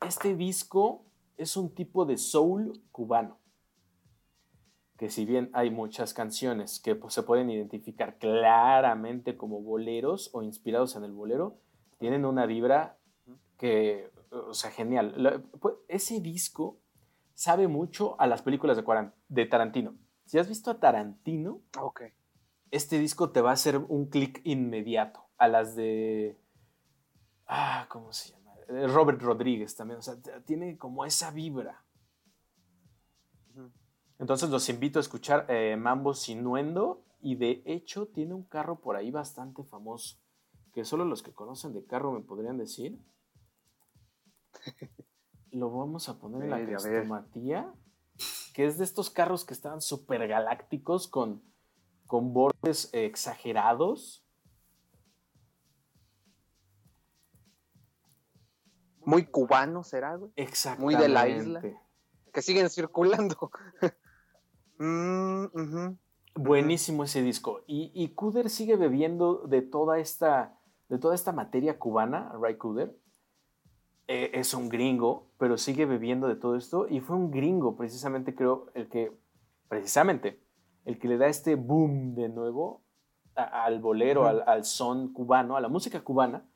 Este disco es un tipo de soul cubano. Que si bien hay muchas canciones que pues, se pueden identificar claramente como boleros o inspirados en el bolero, tienen una vibra que, o sea, genial. La- pues, ese disco sabe mucho a las películas de, Tarantino. Si has visto a Tarantino, este disco te va a hacer un clic inmediato a las de. Ah, ¿cómo se llama? Eh, Robert Rodríguez también. O sea, tiene como esa vibra. Entonces los invito a escuchar eh, Mambo Sinuendo. Y de hecho, tiene un carro por ahí bastante famoso. Que solo los que conocen de carro me podrían decir. Lo vamos a poner en la crestomatía. Que es de estos carros que estaban súper galácticos con, con bordes exagerados. Muy cubano será, güey. Exactamente. de la isla. Que siguen circulando. Mm. Buenísimo ese disco. Y, y Cooder sigue bebiendo de toda esta, de toda esta materia cubana, Ray Cooder. Eh, es un gringo, pero sigue bebiendo de todo esto. Y fue un gringo, precisamente creo, el que, precisamente, el que le da este boom de nuevo a- al bolero, al, al son cubano, a la música cubana.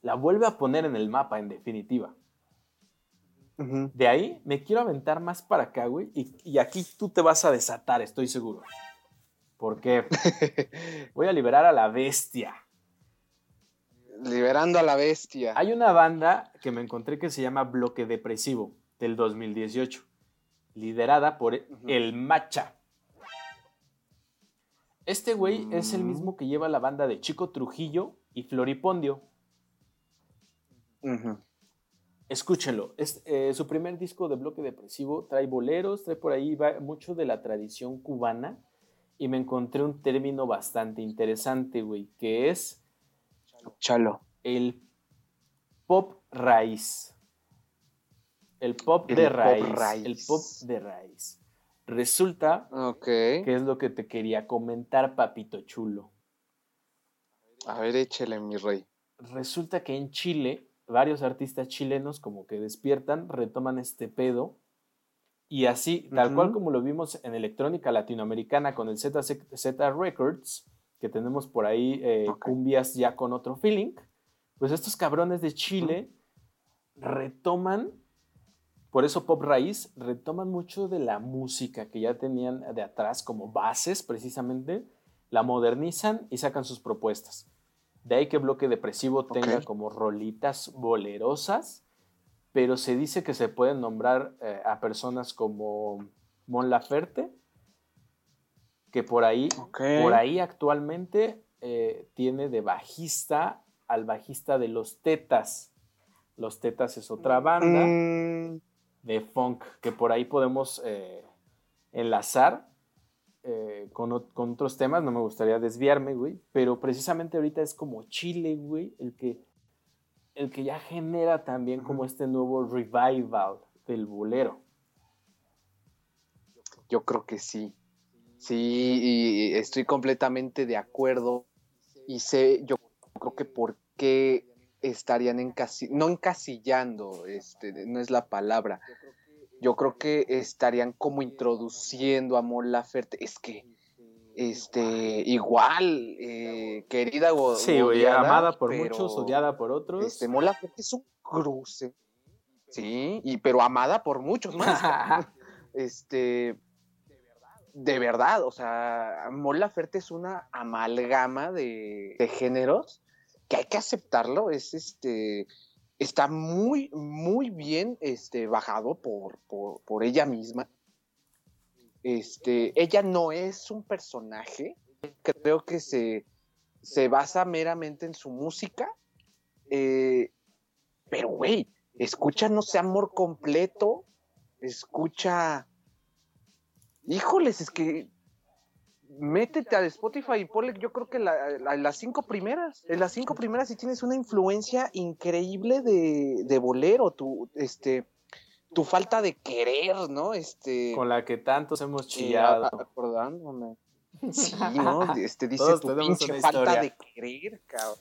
La vuelve a poner en el mapa, en definitiva. De ahí me quiero aventar más para acá, güey. Y, y aquí tú te vas a desatar, estoy seguro. Porque voy a liberar a la bestia. Liberando a la bestia. Hay una banda que me encontré que se llama Bloque Depresivo del 2018, liderada por. El Macha. Este güey es el Mm. mismo que lleva la banda de Chico Trujillo y Floripondio. Ujú. Escúchenlo. Es, eh, su primer disco de bloque depresivo trae boleros, trae por ahí va mucho de la tradición cubana. Y me encontré un término bastante interesante, güey, que es Chalo. el pop raíz. El pop El de pop raíz. raíz. El pop de raíz. Resulta que es lo que te quería comentar, papito chulo. A ver, échele, mi rey. Resulta que en Chile, varios artistas chilenos como que despiertan, retoman este pedo. Y así, tal cual como lo vimos en electrónica latinoamericana con el ZZ Records, que tenemos por ahí eh, Ok. cumbias ya con otro feeling, pues estos cabrones de Chile retoman, por eso Pop Raíz, retoman mucho de la música que ya tenían de atrás como bases precisamente, la modernizan y sacan sus propuestas. De ahí que Bloque Depresivo tenga como rolitas bolerosas pero se dice que se pueden nombrar eh, a personas como Mon Laferte, que por ahí, por ahí actualmente eh, tiene de bajista al bajista de Los Tetas. Los Tetas es otra banda Mm, de funk que por ahí podemos eh, enlazar eh, con, con otros temas. No me gustaría desviarme, güey, pero precisamente ahorita es como Chile, güey, el que, el que ya genera también como este nuevo revival del bolero. Yo creo que sí. Sí, y estoy completamente de acuerdo. Y sé, yo creo que por qué estarían encasi no encasillando, este, no es la palabra. Yo creo que estarían como introduciendo a Mon Laferte. Es que, este, igual, eh, querida o Sí, odiada, amada por pero, muchos, odiada por otros. Este, Mon Laferte es un cruce. Sí, y pero amada por muchos más. este de verdad, o sea, Mon Laferte es una amalgama de, de géneros que hay que aceptarlo, es este está muy muy bien este bajado por, por, por ella misma. Este, ella no es un personaje, creo que se, se basa meramente en su música. eh, pero, güey, escucha No sé Amor completo, escucha. Híjoles, es que. Métete a Spotify y ponle, yo creo que la- la- las cinco primeras. En las cinco primeras sí tienes una influencia increíble de, de bolero, tu, este, tu falta de querer, ¿no? Este. con la que tantos hemos chillado. a- a- acordándome. Sí, ¿no? Este dice Todos tu pinche falta historia. de querer, cabrón.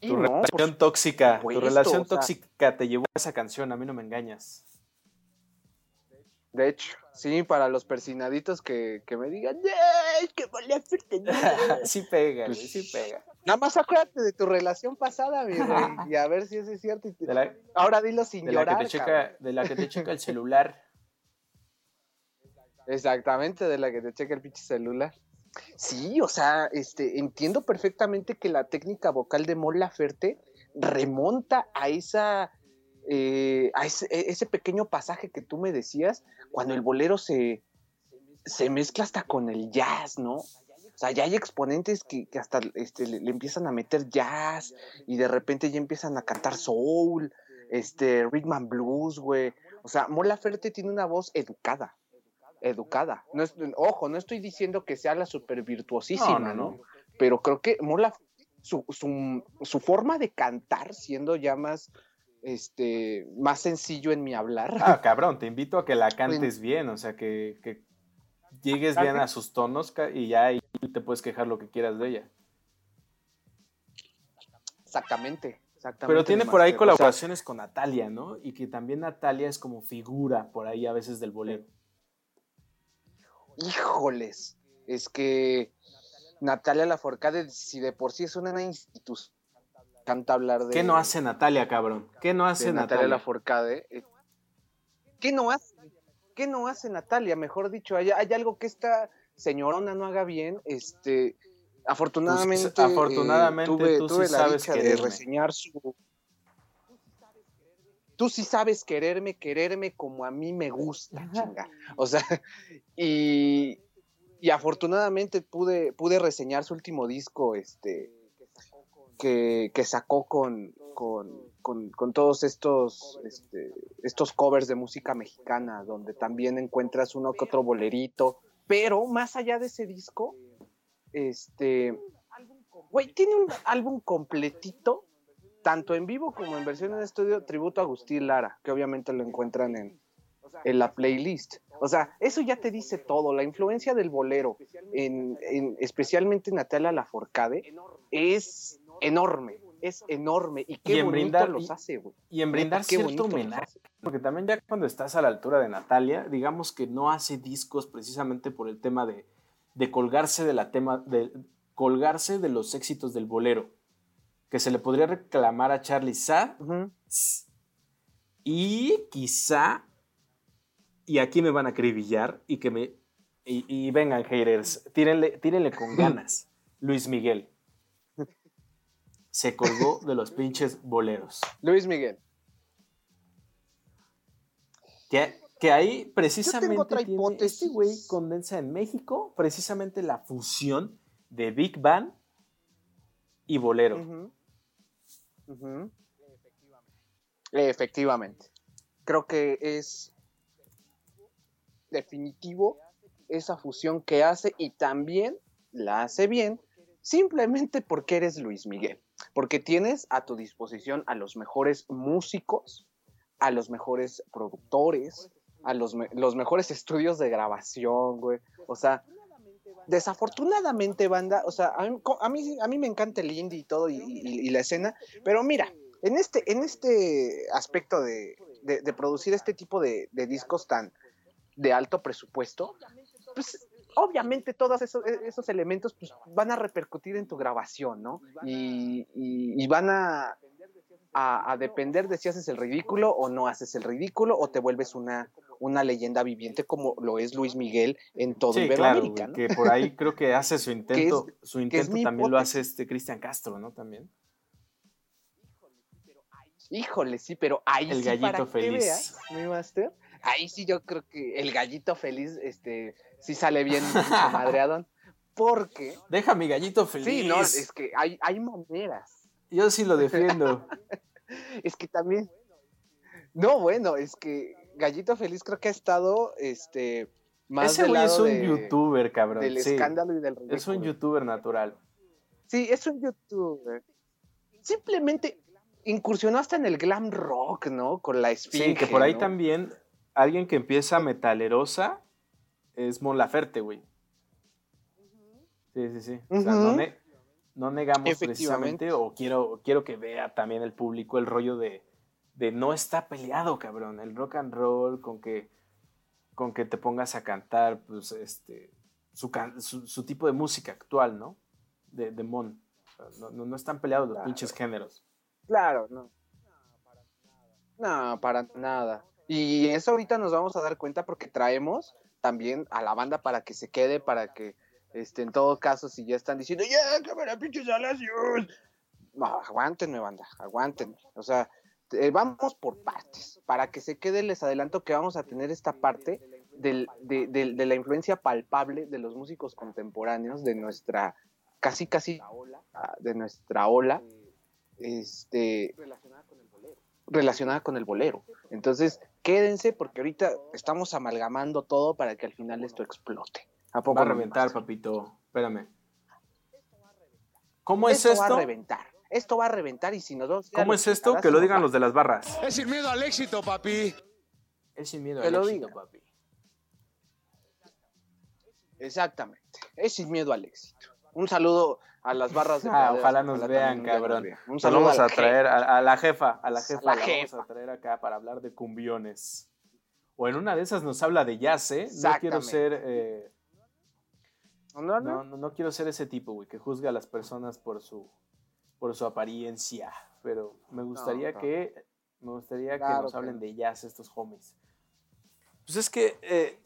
Tu no, relación tóxica, tu relación tóxica te llevó a esa canción, a mí no me engañas. De hecho, sí, para los persinaditos que, que me digan, ¡ay, qué no". sí pega, Pues- sí pega. Nada más acuérdate de tu relación pasada, mi rey, y a ver si eso es cierto. y te- De la, Ahora dilo sin de la que te checa, de la que te checa el celular. Exactamente, de la que te checa el pinche celular. Sí, o sea, este, entiendo perfectamente que la técnica vocal de Mon Laferte remonta a esa, eh, a ese, e- ese pequeño pasaje que tú me decías, cuando el bolero se, se mezcla hasta con el jazz, ¿no? O sea, ya hay exponentes que, que hasta este, le, le empiezan a meter jazz y de repente ya empiezan a cantar soul, este, rhythm and blues, güey. O sea, Mon Laferte tiene una voz educada educada. No es- ojo, no estoy diciendo que sea la super virtuosísima, No, no, ¿no? no. Pero creo que Mola, su, su, su forma de cantar, siendo ya más, este, más sencillo en mi hablar. Ah, cabrón, te invito a que la cantes bien, o sea, que, que llegues bien a sus tonos y ya ahí te puedes quejar lo que quieras de ella. Exactamente, exactamente. Pero tiene por ahí Master. O sea, colaboraciones con Natalia, ¿no? Y que también Natalia es como figura por ahí a veces del bolero. híjoles, es que Natalia Laforcade, si de por sí es una institución, canta hablar de... ¿Qué no hace Natalia, cabrón? ¿Qué no de hace Natalia Natalia? Laforcade. eh, ¿Qué no hace? ¿Qué no hace Natalia? Mejor dicho, hay, hay algo que esta señorona no haga bien. Este, afortunadamente, Pues, afortunadamente, eh, tuve, tú sí la sabes dicha de quererme. reseñar su. Tú sí sabes quererme, quererme como a mí me gusta, chinga. O sea, y, y afortunadamente pude, pude reseñar su último disco, este, que, sacó con, con, con, con todos estos, este, estos covers de música mexicana, donde también encuentras uno que otro bolerito. Pero más allá de ese disco, este, güey, tiene un álbum completito, tanto en vivo como en versión en estudio, tributo a Agustín Lara, que obviamente lo encuentran en, en la playlist. O sea, eso ya te dice todo. La influencia del bolero, en, en- especialmente Natalia Laforcade, es enorme. Es enorme. Y qué Y en bonito brindar- los hace, güey. Y en brindar qué cierto homenaje. Porque también ya cuando estás a la altura de Natalia, digamos que no hace discos precisamente por el tema de, de colgarse de la tema, de colgarse de los éxitos del bolero. Que se le podría reclamar a Charlie Sad Ujú. y quizá, y aquí me van a acribillar y que me, y, y vengan haters, tírenle, tírenle con ganas, Luis Miguel. Se colgó de los pinches boleros. Luis Miguel. Que, que ahí precisamente otra tiene- hipótesis. este güey condensa en México precisamente la fusión de Big Band y Bolero. Ujú. Efectivamente. Creo que es definitivo esa fusión que hace y también la hace bien simplemente porque eres Luis Miguel, porque tienes a tu disposición a los mejores músicos, a los mejores productores, a los, los mejores estudios de grabación, güey. O sea, desafortunadamente, banda, o sea, a mí, a mí, a mí me encanta el indie y todo y, y- y la escena, pero mira, en este, en este aspecto de, de- producir este tipo de discos tan de alto presupuesto, pues obviamente todos esos, esos elementos pues, van a repercutir en tu grabación, ¿no? Y, y- y van a, a, a depender de si haces el ridículo o no haces el ridículo o te vuelves una, una leyenda viviente como lo es Luis Miguel en todo Sí, claro, Iberoamérica, güey, ¿no? que por ahí creo que hace su intento, su intento también lo hace este Cristian Castro, ¿no? También. Híjole, sí, pero ahí El sí gallito para que feliz. mi master, ahí sí yo creo que el gallito feliz, este, sí sale bien madreadón, porque, Deja mi gallito feliz. sí, no, es que hay, hay maneras, Yo sí lo defiendo. es que también, no, bueno, es que gallito feliz creo que ha estado, este, más Ese del güey es lado un de- youtuber, cabrón. del sí. escándalo y del ridículo. Es un youtuber natural. Sí, es un youtuber. Simplemente incursionó hasta en el glam rock, ¿no? Con la esfinge, Sí, que por ahí ¿no? también alguien que empieza metalerosa es Mon Laferte, güey. Sí, sí, sí. O sea, no, ne- no negamos precisamente, o quiero, quiero que vea también el público el rollo de, de no está peleado, cabrón. El rock and roll con que, con que te pongas a cantar, pues, este, su, can- su, su tipo de música actual, ¿no? De, de Mon. O sea, No, no, no están peleados los Claro. pinches géneros. Claro, no. No, para nada. Y eso ahorita nos vamos a dar cuenta porque traemos también a la banda para que se quede, para que, este, en todo caso, si ya están diciendo, ya, cámara, pinches alacios. No, aguántenme, banda, aguántenme. O sea, eh, vamos por partes. Para que se quede, les adelanto que vamos a tener esta parte del- de, de- de la influencia palpable de los músicos contemporáneos de nuestra, casi, casi, ah, de nuestra ola, este, relacionada con el bolero. Entonces, quédense porque ahorita estamos amalgamando todo para que al final esto explote. ¿A poco Va a reventar, papito. Espérame. ¿Cómo es esto va esto? a reventar. Esto va a reventar y si nos vamos ¿Cómo es esto? Que lo digan va. los de las barras. Es sin miedo al éxito, papi. Es sin miedo Que al lo éxito, diga. papi. Exactamente. Es sin miedo al éxito. Un saludo a las barras de Ah, ojalá nos vean, nos cabrón. Un saludo vamos a traer a, a la jefa, a la A jefa, la la, jefa. vamos a traer acá para hablar de cumbiones. O en una de esas nos habla de jazz, ¿eh? No quiero ser, eh. No, no, no, quiero ser ese tipo, güey, que juzga a las personas por su, por su apariencia. Pero me gustaría no. que, me gustaría que nos hablen de jazz estos homies. Pues es que eh,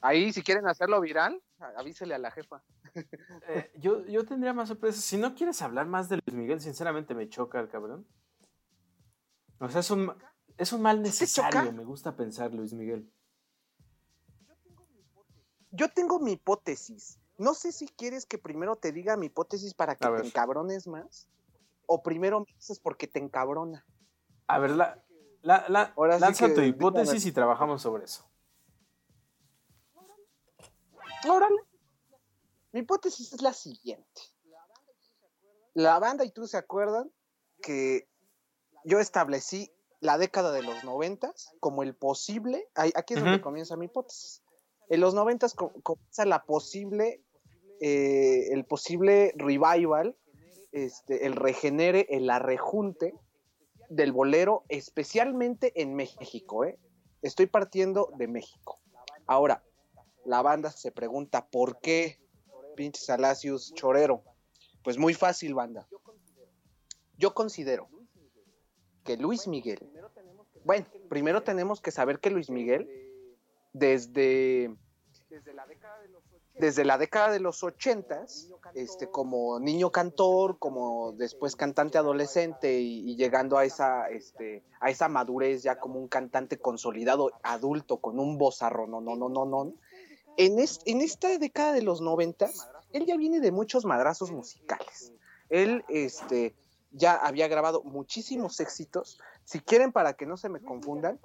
Ahí, si quieren hacerlo viral, avísele a la jefa. Eh, yo, yo tendría más sorpresas. Si no quieres hablar más de Luis Miguel, sinceramente me choca el cabrón. O sea, es un, es un mal necesario, me gusta pensar, Luis Miguel. Yo tengo mi hipótesis. No sé si quieres que primero te diga mi hipótesis para que te encabrones más. O primero me dices porque te encabrona. A ver, la, la, la- Ahora sí lanza que tu dígame. hipótesis y trabajamos sobre eso. Órale. Mi hipótesis es la siguiente. La banda y tú se acuerdan que yo establecí la década de los noventas como el posible, aquí es donde comienza mi hipótesis. En los noventas co- comienza la posible, eh, el posible revival, este, el regenere, el arrejunte del bolero, especialmente en México. ¿eh? Estoy partiendo de México. Ahora, la banda se pregunta, ¿por qué pinche Salacius Chorero? Pues muy fácil, banda. Yo considero que Luis Miguel, bueno, primero tenemos que saber que Luis Miguel, desde, desde la década de los ochentas, este, como niño cantor, como después cantante adolescente y, llegando a esa, este, a esa madurez ya como un cantante consolidado, adulto, con un vozarro, no, no, no, no, no. En, en esta década de los noventas, él ya viene de muchos madrazos musicales. Él, este, ya había grabado muchísimos éxitos. Si quieren, para que no se me confundan,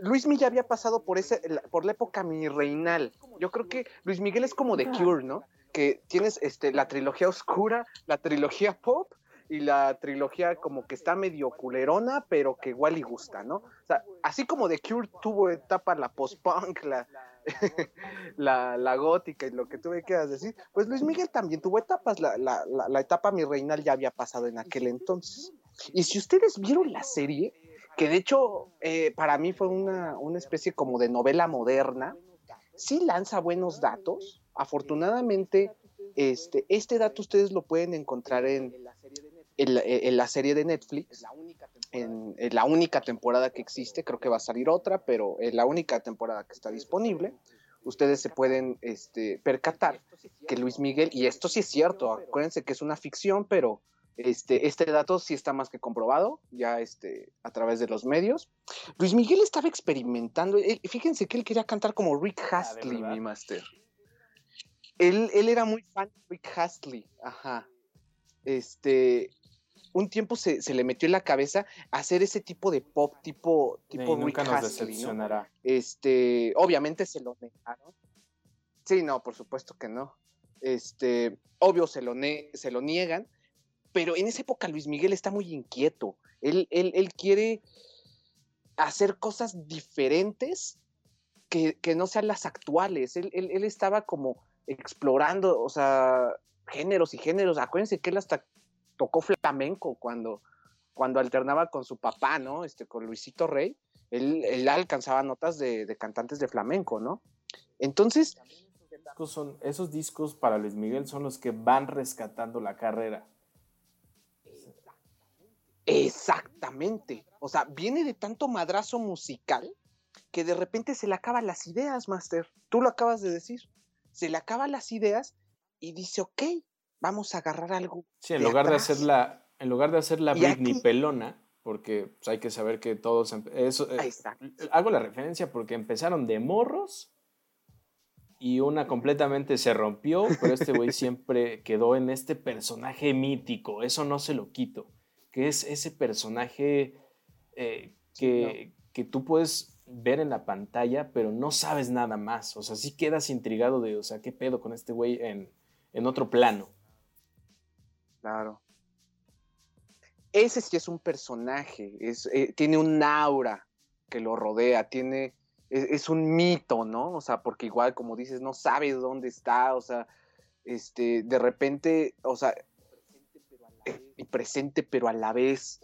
Luis Miguel había pasado por, ese, por la época mi reinal. Yo creo que Luis Miguel es como The Cure, ¿no? Que tienes este, la trilogía oscura, la trilogía pop y la trilogía como que está medio culerona, pero que igual y gusta, ¿no? O sea, así como The Cure tuvo etapa la post-punk, la, la, gótica y lo que tú me decir, pues Luis Miguel también tuvo etapas, la, la, la, etapa mi reinal ya había pasado en aquel entonces. Y si ustedes vieron la serie, que de hecho eh, para mí fue una, una especie como de novela moderna, sí lanza buenos datos, afortunadamente este, este dato ustedes lo pueden encontrar en, en, la, serie de Netflix, en, la única temporada que existe, creo que va a salir otra, pero en la única temporada que está disponible, ustedes se pueden este, percatar que Luis Miguel, y esto sí es cierto, acuérdense que es una ficción, pero este, este dato sí está más que comprobado, ya este, a través de los medios. Luis Miguel estaba experimentando, fíjense que él quería cantar como Rick ah, Astley, mi master. Él, él era muy fan de Rick Astley, ajá. Este, un tiempo se, le metió en la cabeza hacer ese tipo de pop, tipo, tipo Rick Astley, Este, obviamente se lo negaron. Sí, no, por supuesto que no. Este, obvio se lo, se lo niegan, pero en esa época Luis Miguel está muy inquieto. Él, él, quiere hacer cosas diferentes que, que, no sean las actuales. Él, él, estaba como explorando, o sea, géneros y géneros. Acuérdense que él hasta tocó flamenco cuando, cuando alternaba con su papá, ¿no? Este, con Luisito Rey, él, alcanzaba notas de, cantantes de flamenco, ¿no? Entonces... Son, esos discos para Luis Miguel son los que van rescatando la carrera. Exactamente. O sea, viene de tanto madrazo musical que de repente se le acaban las ideas, Master. Tú lo acabas de decir. Se le acaban las ideas y dice, ok, vamos a agarrar algo. Sí, en lugar de hacer la, en lugar de hacer la Britney pelona, porque pues, hay que saber que todos eso eh, hago la referencia porque empezaron de morros y una completamente se rompió, pero este güey siempre quedó en este personaje mítico, eso no se lo quito, que es ese personaje eh, que, que tú puedes ver en la pantalla, pero no sabes nada más, o sea, sí quedas intrigado de, o sea, ¿qué pedo con este güey en, en otro plano? Claro. Ese sí es un personaje, es, eh, tiene un aura que lo rodea, tiene, es, un mito, ¿no? O sea, porque igual, como dices, no sabes dónde está, o sea, este, de repente, o sea, y presente, pero a la vez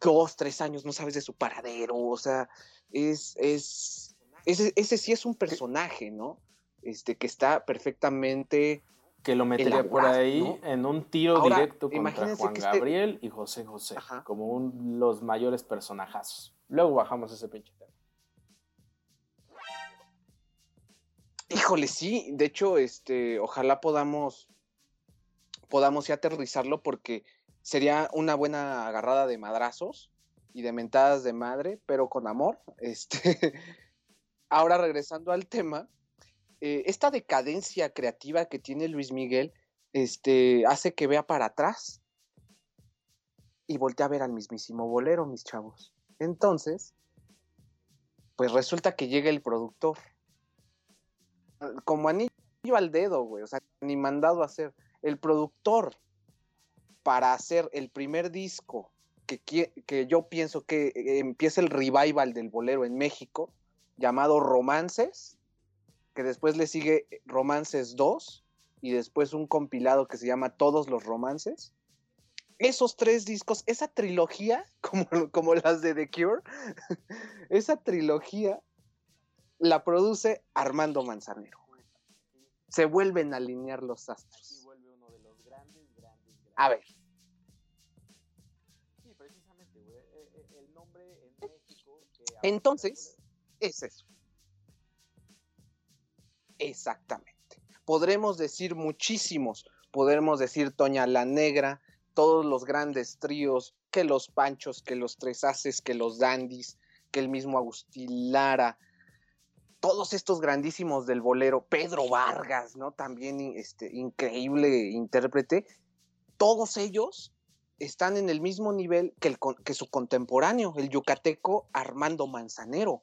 dos, tres años no sabes de su paradero, o sea, es, es, ese, ese sí es un personaje, ¿no? Este, que está perfectamente que lo metería por ahí en un tiro directo contra Juan este Gabriel y José José, como un, los mayores personajazos. Luego bajamos ese pinche tema. Híjole, sí, de hecho, este, ojalá podamos, podamos ya aterrizarlo porque sería una buena agarrada de madrazos y de mentadas de madre, pero con amor. Este, ahora regresando al tema, eh, esta decadencia creativa que tiene Luis Miguel este, hace que vea para atrás y voltea a ver al mismísimo bolero, mis chavos. Entonces, pues resulta que llega el productor. Como anillo al dedo, güey, o sea, ni mandado a hacer. El productor para hacer el primer disco que, que yo pienso que eh, empieza el revival del bolero en México, llamado Romances, que después le sigue Romances 2 y después un compilado que se llama Todos los Romances. Esos tres discos, esa trilogía, como, como las de The Cure, esa trilogía la produce Armando Manzanero. Se vuelven a alinear los astros. A ver. Entonces, es eso. Exactamente. Podremos decir muchísimos, podremos decir Toña la Negra, todos los grandes tríos, que los Panchos, que los Tres Haces, que los Dandis, que el mismo Agustín Lara, todos estos grandísimos del bolero, Pedro Vargas, ¿no? También este, increíble intérprete, todos ellos están en el mismo nivel que, su contemporáneo, el yucateco Armando Manzanero.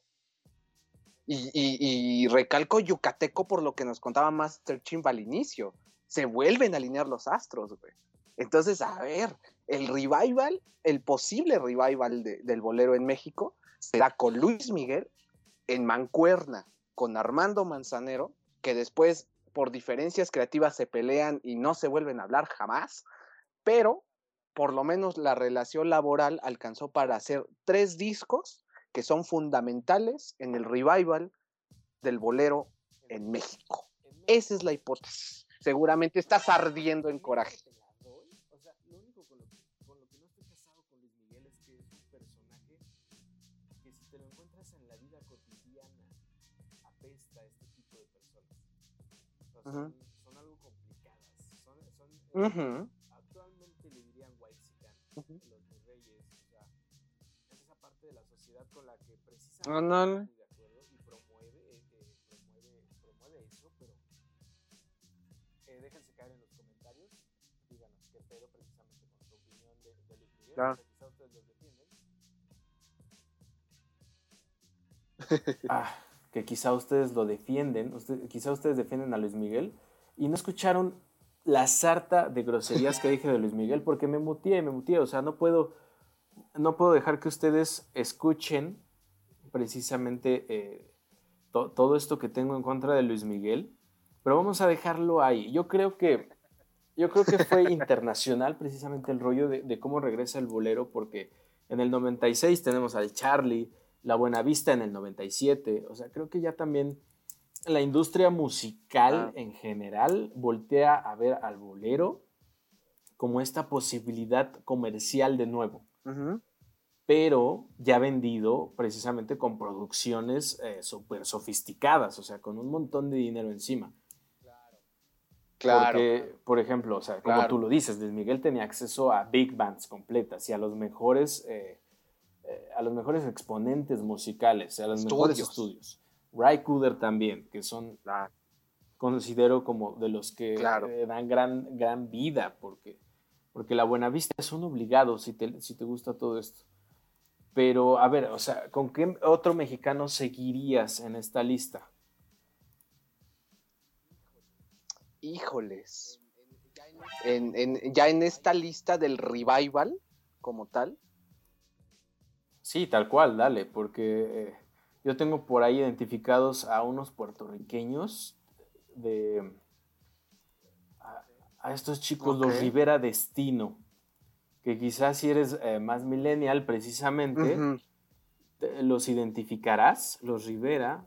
Y, recalco yucateco por lo que nos contaba Master Chimba al inicio. Se vuelven a alinear los astros, güey. Entonces, a ver, el revival, el posible revival del bolero en México será con Luis Miguel en Mancuerna, con Armando Manzanero, que después por diferencias creativas se pelean y no se vuelven a hablar jamás, pero por lo menos la relación laboral alcanzó para hacer tres discos que son fundamentales en el revival del bolero en México. Esa es la hipótesis. Seguramente estás ardiendo en coraje. Son, algo complicadas. Son, son, uh -huh. Actualmente le dirían white uh -huh. Que precisamente no, no, no. estoy de acuerdo y promueve, promueve, promueve eso, pero déjense caer en los comentarios. Díganos qué pedo precisamente con su opinión de, de Luis Miguel. Claro. O sea, quizá ustedes los defienden. ah, que quizá ustedes lo defienden, usted, quizá ustedes defienden a Luis Miguel y no escucharon la sarta de groserías que dije de Luis Miguel porque me mutié, me mutié, o sea, no puedo, no puedo dejar que ustedes escuchen precisamente eh, to, todo esto que tengo en contra de Luis Miguel, pero vamos a dejarlo ahí. Yo creo que, yo creo que fue internacional precisamente el rollo de, de cómo regresa el bolero porque en el 96 tenemos al Charlie, la Buena Vista en el 97. O sea, creo que ya también la industria musical ah. en general voltea a ver al bolero como esta posibilidad comercial de nuevo. Uh -huh. Pero ya vendido precisamente con producciones eh, súper sofisticadas, o sea, con un montón de dinero encima. Claro. Porque, por ejemplo, o sea, como Claro. tú lo dices, Luis Miguel tenía acceso a big bands completas y a los mejores eh, eh, a los mejores exponentes musicales, a los mejores Estudios. estudios. Ray Cooder también, que son, considero como de los que Claro. eh, dan gran, gran vida, porque, porque la buena vista es un obligado si te, si te gusta todo esto. Pero, a ver, o sea, ¿con qué otro mexicano seguirías en esta lista? Híjoles. En, en- ya en esta lista del revival, como tal, Sí, tal cual, dale, porque eh, yo tengo por ahí identificados a unos puertorriqueños de a, a estos chicos, los. Rivera Destino, que quizás si eres eh, más millennial precisamente, te- los identificarás, los Rivera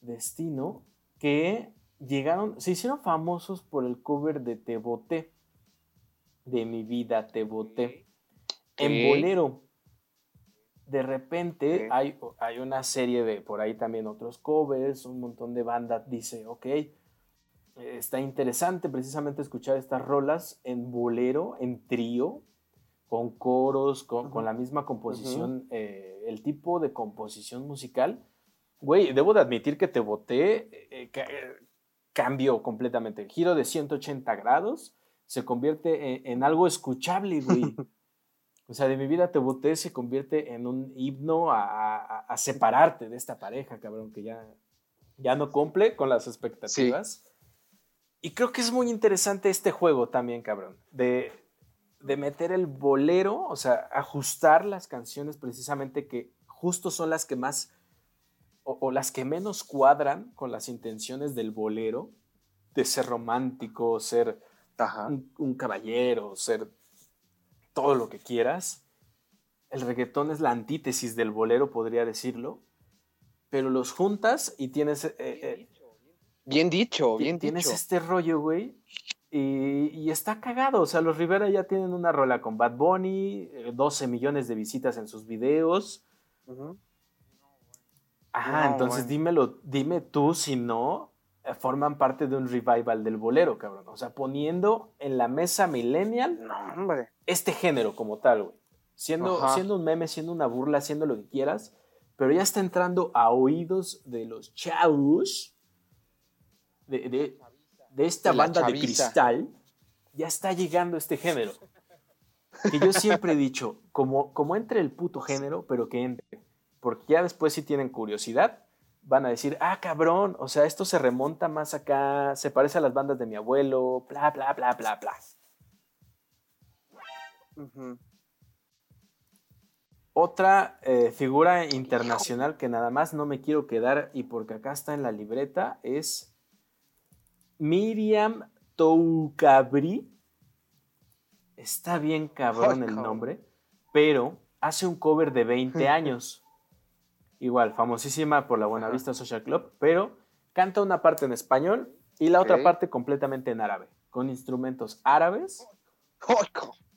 Destino, que llegaron, se hicieron famosos por el cover de Te Boté, de Mi Vida Te Boté, en bolero. De repente hay, hay una serie de, por ahí también otros covers, un montón de bandas dice, ok, está interesante precisamente escuchar estas rolas en bolero, en trío, con coros, con, Ujú. con la misma composición, eh, el tipo de composición musical. Güey, debo de admitir que te voté, eh, ca- eh, cambió completamente. Giro de 180 grados, se convierte en, en algo escuchable, güey. O sea, de mi vida te voté se convierte en un himno a, a- a separarte de esta pareja, cabrón, que ya, ya no cumple con las expectativas. Y creo que es muy interesante este juego también, cabrón, de, de meter el bolero, o sea, ajustar las canciones precisamente que justo son las que más o, o las que menos cuadran con las intenciones del bolero, de ser romántico, ser ajá. un, un caballero, ser todo lo que quieras. El reggaetón es la antítesis del bolero, podría decirlo, pero los juntas y tienes, eh, eh, Bien dicho, bien tienes dicho. este rollo, güey, y, y está cagado. O sea, los Rivera ya tienen una rola con Bad Bunny, eh, 12 millones de visitas en sus videos. Ajá, No, entonces bueno. dímelo, dime tú si no eh, forman parte de un revival del bolero, cabrón. O sea, poniendo en la mesa millennial No, hombre. este género como tal, güey. Siendo, Ajá. siendo un meme, siendo una burla, siendo lo que quieras, pero ya está entrando a oídos de los chavos, de, de- de esta De banda de cristal, ya está llegando este género. Que yo siempre he dicho, como, como entre el puto género, pero que entre. Porque ya después si tienen curiosidad, van a decir, ah, cabrón, o sea, esto se remonta más acá, se parece a las bandas de mi abuelo, bla, bla, bla, bla, bla. Otra eh, figura internacional que nada más no me quiero quedar y porque acá está en la libreta es Miriam Toukabri. Está bien cabrón el nombre, pero hace un cover de 20 años. Igual, famosísima por la Buenavista Social Club, pero canta una parte en español y la otra parte completamente en árabe, con instrumentos árabes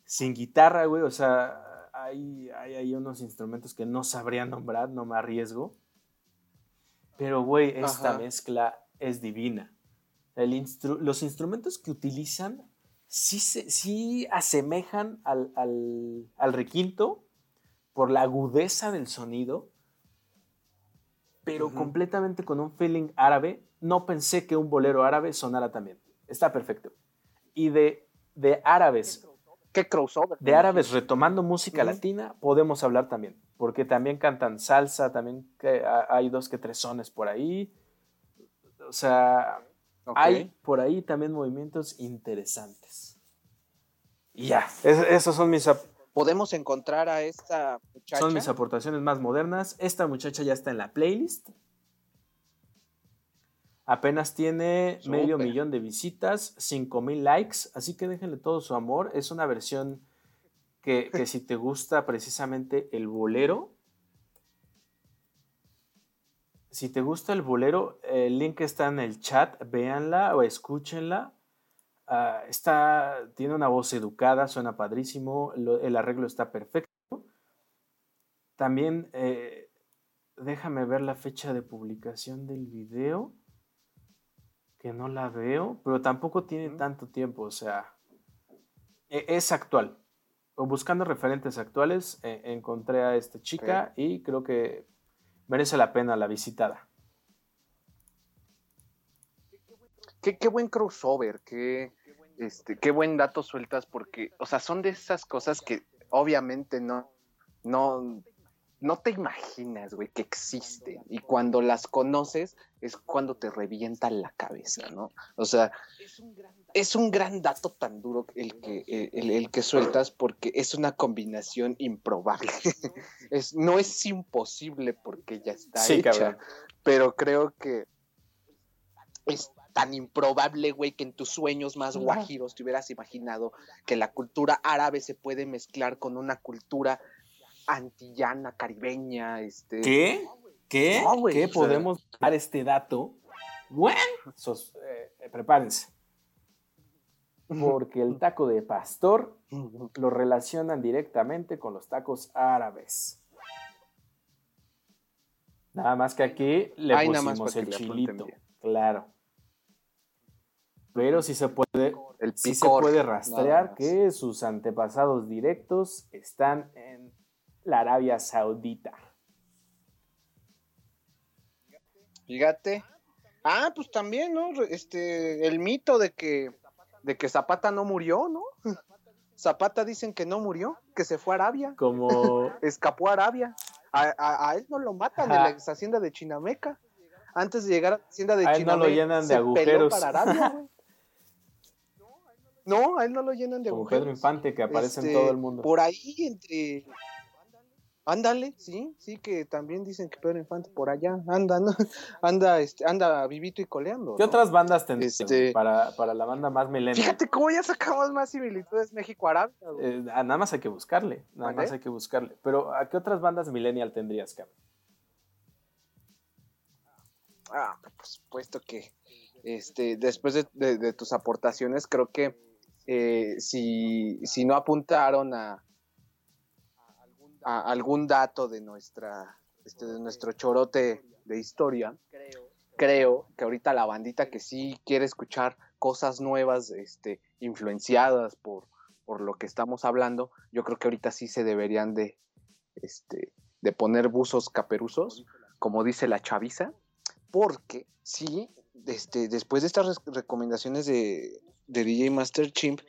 sin guitarra, güey. O sea, hay, hay, hay unos instrumentos que no sabría nombrar, no me arriesgo. Pero, güey, esta Ajá. mezcla es divina. El instru- los instrumentos que utilizan sí, se, sí asemejan al, al, al requinto por la agudeza del sonido, pero Ujú. completamente con un feeling árabe. No pensé que un bolero árabe sonara también. Está perfecto. Y de, de árabes Qué crossover. de árabes retomando música Ujú. latina, podemos hablar también, porque también cantan salsa, también que ha- hay dos que tres sones por ahí. O sea, Hay por ahí también movimientos interesantes. Y ya, es- esos son mis, Podemos encontrar a esta muchacha. son mis aportaciones más modernas. Esta muchacha ya está en la playlist. Apenas tiene medio millón de visitas, 5 mil likes, así que déjenle todo su amor. Es una versión que, que si te gusta precisamente el bolero, si te gusta el bolero, el link está en el chat, véanla o escúchenla. Ah, está, tiene una voz educada, suena padrísimo, lo- el arreglo está perfecto. También eh, déjame ver la fecha de publicación del video, que no la veo, pero tampoco tiene tanto tiempo, o sea, e- es actual. O buscando referentes actuales, eh, encontré a esta chica y creo que merece la pena la visitada. Qué, qué buen crossover, qué, este, qué buen dato sueltas, porque, o sea, son de esas cosas que obviamente no, no, no te imaginas, güey, que existen. Y cuando las conoces es cuando te revienta la cabeza, ¿no? O sea, es un gran dato tan duro el que, el, el que sueltas porque es una combinación improbable. es, no es imposible porque ya está Sí, hecha, cabrón. pero creo que es tan improbable, güey, que en tus sueños más guajiros te hubieras imaginado que la cultura árabe se puede mezclar con una cultura antillana, caribeña, este... ¿Qué? ¿Qué? No, ¿Qué sea- podemos dar este dato? Bueno, sos- eh, prepárense. Porque el taco de pastor lo relacionan directamente con los tacos árabes. Nada más que aquí le Ay, pusimos el chilito, claro. Pero sí se puede, El sí se puede rastrear que sus antepasados directos están en la Arabia Saudita. Fíjate. Ah, pues también, ¿no? Este, el mito de que, de que Zapata no murió, ¿no? Zapata dicen que no murió, que se fue a Arabia, Como escapó a Arabia. A, a- a él no lo matan en la ex hacienda de Chinameca. Antes de llegar a la hacienda de A él no Chinameca, lo llenan de agujeros. para Arabia, güey. No, a él no lo llenan de como agujeros. Pedro Infante que aparece en Este, todo el mundo. Por ahí entre. Ándale, sí, sí, que también dicen que Pedro Infante por allá anda, ¿no? anda, este, anda vivito y coleando. ¿Qué ¿no? otras bandas tendrías Este- para, para la banda más millennial? Fíjate cómo ya sacamos más similitudes México-Arabia. güey. Eh, ah, nada más hay que buscarle, nada ¿Vale? más hay que buscarle. Pero ¿a qué otras bandas millennial tendrías, Cam? Ah, por supuesto que este, después de, de- de tus aportaciones, creo que eh, si, si no apuntaron a, a algún dato de nuestra este, de nuestro chorote de historia, creo que ahorita la bandita que sí quiere escuchar cosas nuevas, este, influenciadas por, por lo que estamos hablando, yo creo que ahorita sí se deberían de, este, de poner buzos caperuzos, como dice la chaviza, porque sí, este, después de estas recomendaciones de, de DJ Master Chimp,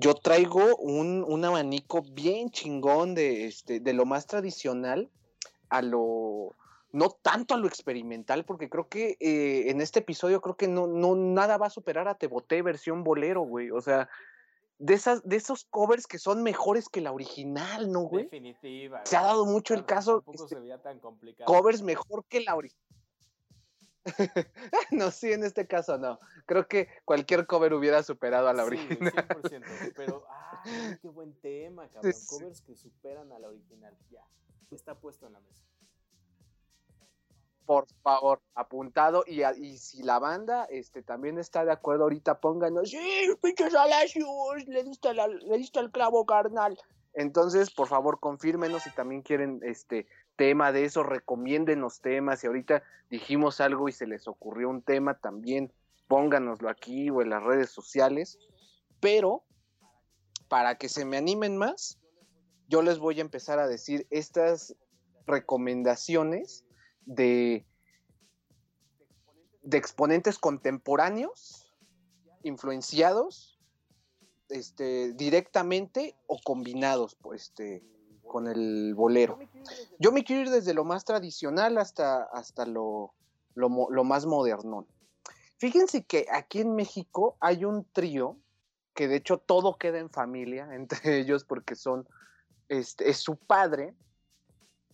yo traigo un, un, abanico bien chingón de, este, de lo más tradicional a lo, no tanto a lo experimental, porque creo que eh, en este episodio creo que no, no, nada va a superar a Te Boté versión bolero, güey. O sea, de, esas, de esos covers que son mejores que la original, ¿no, güey? Definitiva. Se ha dado mucho el caso. Tampoco se veía tan complicado. Covers mejor que la original. no, sí, en este caso no. Creo que cualquier cover hubiera superado a la original. 100%, pero, ah, qué buen tema, cabrón. Covers que superan a la original. Ya, está puesto en la mesa por favor, apuntado. Y, y, si la banda este, también está de acuerdo, ahorita pónganos, sí, pinches Alasios, le diste, la, le diste el clavo carnal. Entonces, por favor, confírmenos si también quieren este tema de eso, recomiéndenos temas. Si ahorita dijimos algo y se les ocurrió un tema, también pónganoslo aquí o en las redes sociales. Pero, para que se me animen más, yo les voy a empezar a decir estas recomendaciones de, de exponentes contemporáneos, influenciados este, directamente o combinados pues, este, con el bolero. Yo me quiero ir desde lo más tradicional hasta, hasta lo, lo, más moderno. Fíjense que aquí en México hay un trío que de hecho todo queda en familia entre ellos porque son, este, es su padre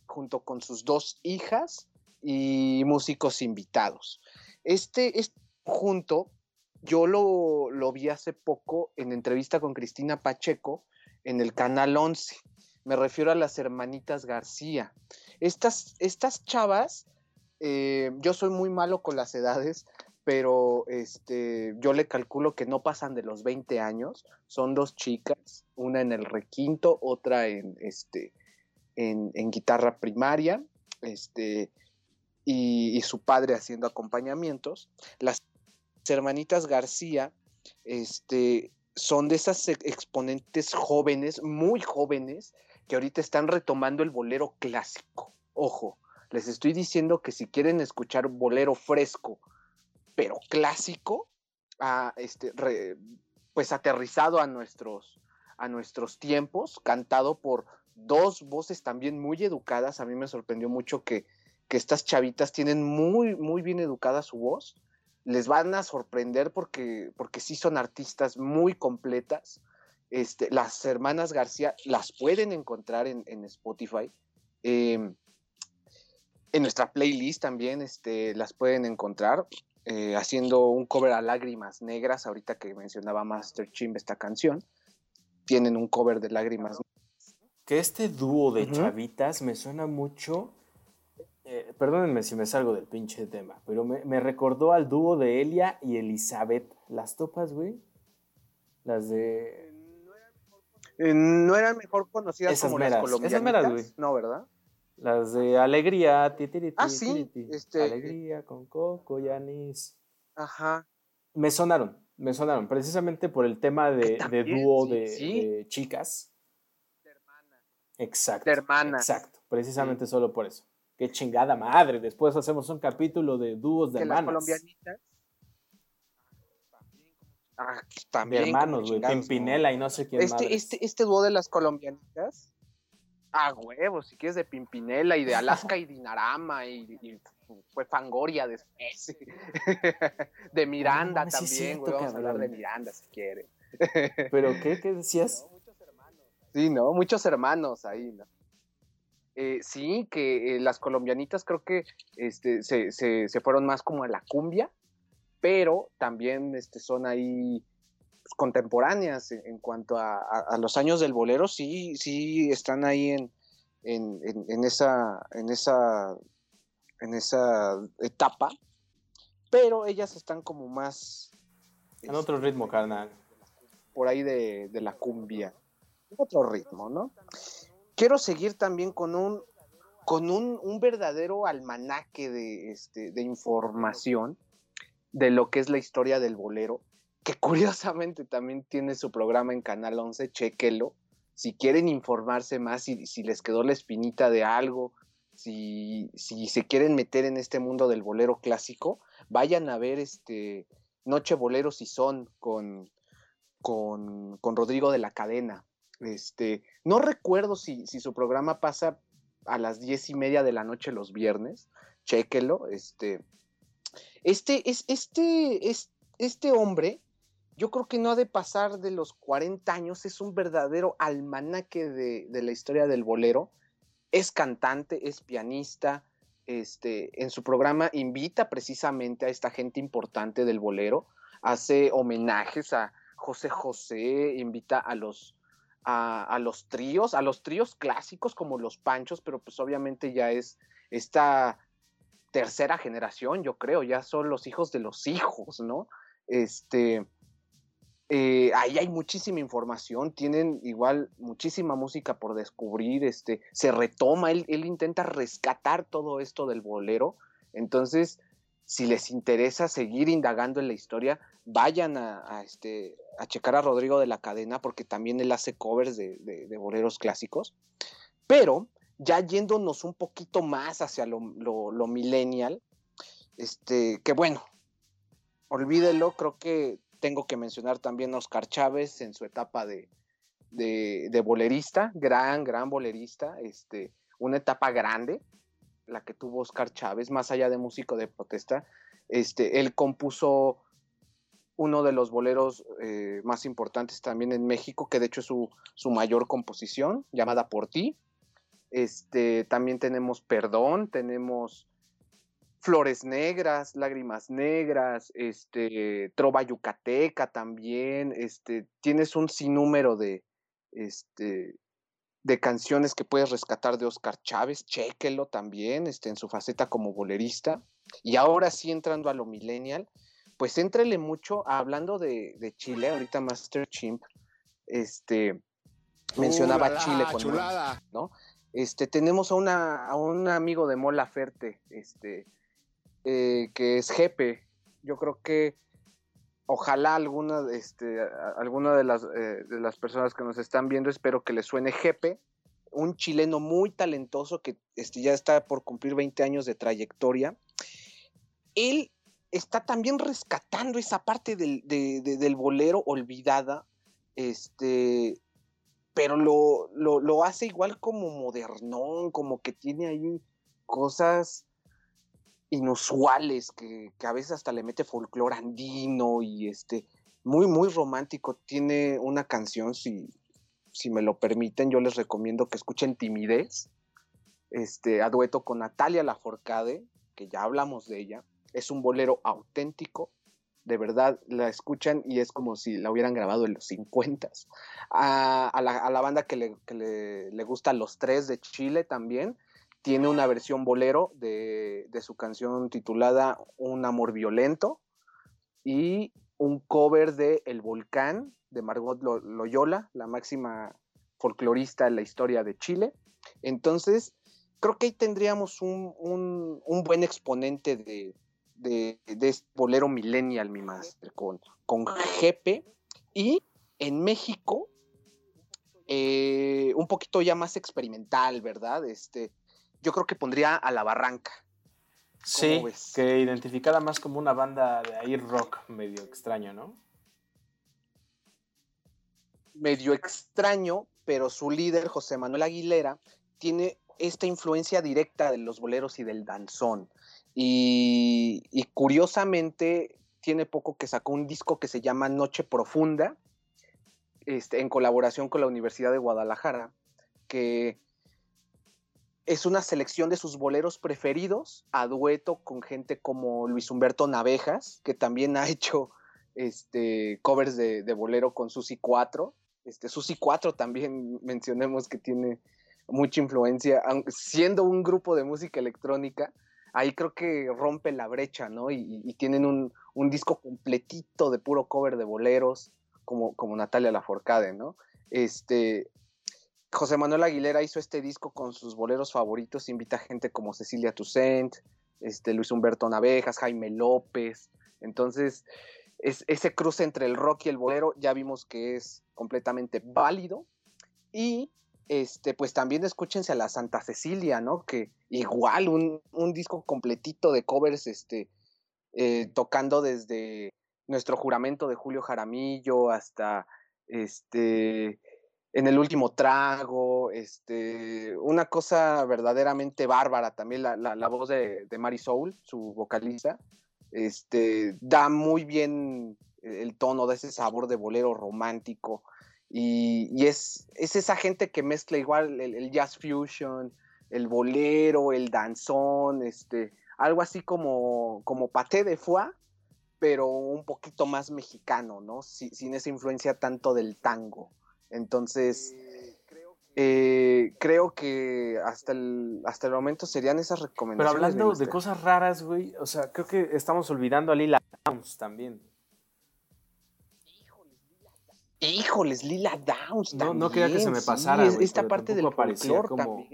junto con sus dos hijas y músicos invitados. Este, este junto, yo lo, lo, vi hace poco en entrevista con Cristina Pacheco en el Canal 11. Me refiero a las hermanitas García. Estas, estas chavas, eh, yo soy muy malo con las edades, pero este, yo le calculo que no pasan de los 20 años. Son dos chicas, una en el requinto, otra en, este, en, guitarra primaria. Este, y, su padre haciendo acompañamientos. Las hermanitas García este, son de esas exponentes jóvenes, muy jóvenes, que ahorita están retomando el bolero clásico. Ojo, les estoy diciendo que si quieren escuchar bolero fresco, pero clásico, a este, pues aterrizado a nuestros, a nuestros tiempos, cantado por dos voces también muy educadas. A mí me sorprendió mucho que que estas chavitas tienen muy, muy bien educada su voz. Les van a sorprender porque, porque sí son artistas muy completas. Este, las hermanas García las pueden encontrar en, Spotify. Em, en nuestra playlist también este, las pueden encontrar eh, haciendo un cover a Lágrimas Negras, ahorita que mencionaba Master Chimb esta canción. Tienen un cover de Lágrimas Negras. Que este dúo de chavitas me suena mucho eh, perdónenme si me salgo del pinche tema, pero me, recordó al dúo de Elia y Elizabeth. ¿Las topas, güey? Las de... Eh, no eran mejor conocidas como las colombianas. Esas meras, güey. No, ¿verdad? Las de Alegría, ah, sí, este... Alegría con Coco y Anís. Ajá. Me sonaron, me sonaron, precisamente por el tema de, dúo de, chicas. De hermanas. Exacto. De hermanas. Exacto, precisamente solo por eso. Qué chingada madre. Después hacemos un capítulo de dúos de hermanas. colombianitas. Ah, también. De hermanos, güey. Pimpinela y no sé quién este, este, este dúo de las colombianitas. Ah, huevos, si quieres de Pimpinela y de Alaska y Dinarama y, fue Fangoria después. de Miranda también, güey. Vamos a hablar de Miranda si quieren. ¿Pero qué? ¿Qué decías? Sí, ¿no? Muchos hermanos ahí, ¿no? Eh, sí, que eh, las colombianitas creo que este, se, se, fueron más como a la cumbia, pero también este, son ahí pues, contemporáneas en, cuanto a, los años del bolero, sí, sí están ahí en, en, esa, en, esa, en esa etapa, pero ellas están como más... En otro ritmo, este, carnal. Por ahí de, de la cumbia. En otro ritmo, ¿no? quiero seguir también con un con un, verdadero almanaque de, este, de información de lo que es la historia del bolero, que curiosamente también tiene su programa en Canal 11, chequelo, si quieren informarse más, si, si les quedó la espinita de algo, si, si, se quieren meter en este mundo del bolero clásico, vayan a ver este Noche Bolero si son con, con, con, Rodrigo de la Cadena. Este, no recuerdo si, si, su programa pasa a las diez y media de la noche los viernes, chéquelo. Este, este, es, este, es, este hombre, yo creo que no ha de pasar de los 40 años, es un verdadero almanaque de, de la historia del bolero. Es cantante, es pianista, este, en su programa invita precisamente a esta gente importante del bolero, hace homenajes a José José, invita a los, a, los tríos, a los tríos clásicos como los Panchos, pero pues obviamente ya es esta tercera generación, yo creo, ya son los hijos de los hijos, ¿no? Este, eh, ahí hay muchísima información, tienen igual muchísima música por descubrir, este, se retoma, él, intenta rescatar todo esto del bolero, entonces, si les interesa seguir indagando en la historia, vayan a, este, a checar a Rodrigo de la Cadena, porque también él hace covers de, boleros clásicos, pero ya yéndonos un poquito más hacia lo, lo millennial, este, que bueno, olvídelo, creo que tengo que mencionar también a Oscar Chávez en su etapa de, de, bolerista, gran, gran bolerista, este, una etapa grande, la que tuvo Oscar Chávez, más allá de músico de protesta. Este, él compuso uno de los boleros eh, más importantes también en México, que de hecho es su, su, mayor composición, llamada Por ti. Este, también tenemos Perdón, tenemos Flores Negras, Lágrimas Negras, este, Trova Yucateca también, este, tienes un sinnúmero de, este, de canciones que puedes rescatar de Oscar Chávez, chéquelo también, este, en su faceta como bolerista. Y ahora sí, entrando a lo millennial, pues éntrele mucho, hablando de, de Chile, ahorita Master Chimp, este, mencionaba uh, Chile con ¿no? Este, tenemos a, un amigo de Mola Ferte, este, eh, que es Jepe. Yo creo que ojalá alguna, este, alguna de, las, eh, de las personas que nos están viendo, espero que les suene Jepe, un chileno muy talentoso que este, ya está por cumplir 20 años de trayectoria. Él está también rescatando esa parte del, del bolero olvidada, este, pero lo, lo, lo, hace igual como modernón, como que tiene ahí cosas inusuales, que, a veces hasta le mete folclore andino y este, muy, muy romántico. Tiene una canción, si, si me lo permiten, yo les recomiendo que escuchen Timidez, este, a dueto con Natalia Laforcade, que ya hablamos de ella. Es un bolero auténtico, de verdad la escuchan y es como si la hubieran grabado en los 50. A, a, la, a la banda que, le, que le, le gusta Los Tres de Chile también, tiene una versión bolero de, su canción titulada Un amor violento y un cover de El Volcán de Margot Loyola, la máxima folclorista en la historia de Chile. Entonces, creo que ahí tendríamos un, buen exponente de, de, este bolero millennial, mi master, con, con Jepe. Y en México, eh, un poquito ya más experimental, ¿verdad? Este, yo creo que pondría a La Barranca. Sí, que identificada más como una banda de air rock medio extraño, ¿no? Medio extraño, pero su líder, José Manuel Aguilera, tiene esta influencia directa de los boleros y del danzón. Y, curiosamente, tiene poco que sacó un disco que se llama Noche Profunda, este, en colaboración con la Universidad de Guadalajara, que es una selección de sus boleros preferidos a dueto con gente como Luis Humberto Navejas, que también ha hecho este, covers de, bolero con Susi 4. Este, Susi 4 también mencionemos que tiene mucha influencia, siendo un grupo de música electrónica, ahí creo que rompe la brecha, ¿no? Y, tienen un, disco completito de puro cover de boleros, como, como Natalia Laforcade, ¿no? Este, José Manuel Aguilera hizo este disco con sus boleros favoritos, invita gente como Cecilia Toussaint, este, Luis Humberto Navejas, Jaime López. Entonces, es, ese cruce entre el rock y el bolero ya vimos que es completamente válido. Y este, pues también escúchense a la Santa Cecilia, ¿no? Que igual un, un disco completito de covers, este, eh, tocando desde nuestro juramento de Julio Jaramillo hasta este en el último trago, este, una cosa verdaderamente bárbara también la, la, voz de, Mary Soul, su vocalista, este, da muy bien el tono, de ese sabor de bolero romántico y, y es, es, esa gente que mezcla igual el, el, jazz fusion, el bolero, el danzón, este, algo así como, como paté de foie, pero un poquito más mexicano, ¿no? sin esa influencia tanto del tango. Entonces, eh, creo que hasta el, hasta el momento serían esas recomendaciones. Pero hablando de, cosas raras, güey, o sea, creo que estamos olvidando a Lila Downs también. Híjoles, Lila Downs no, No quería que se me pasara, Esta parte del folclore como,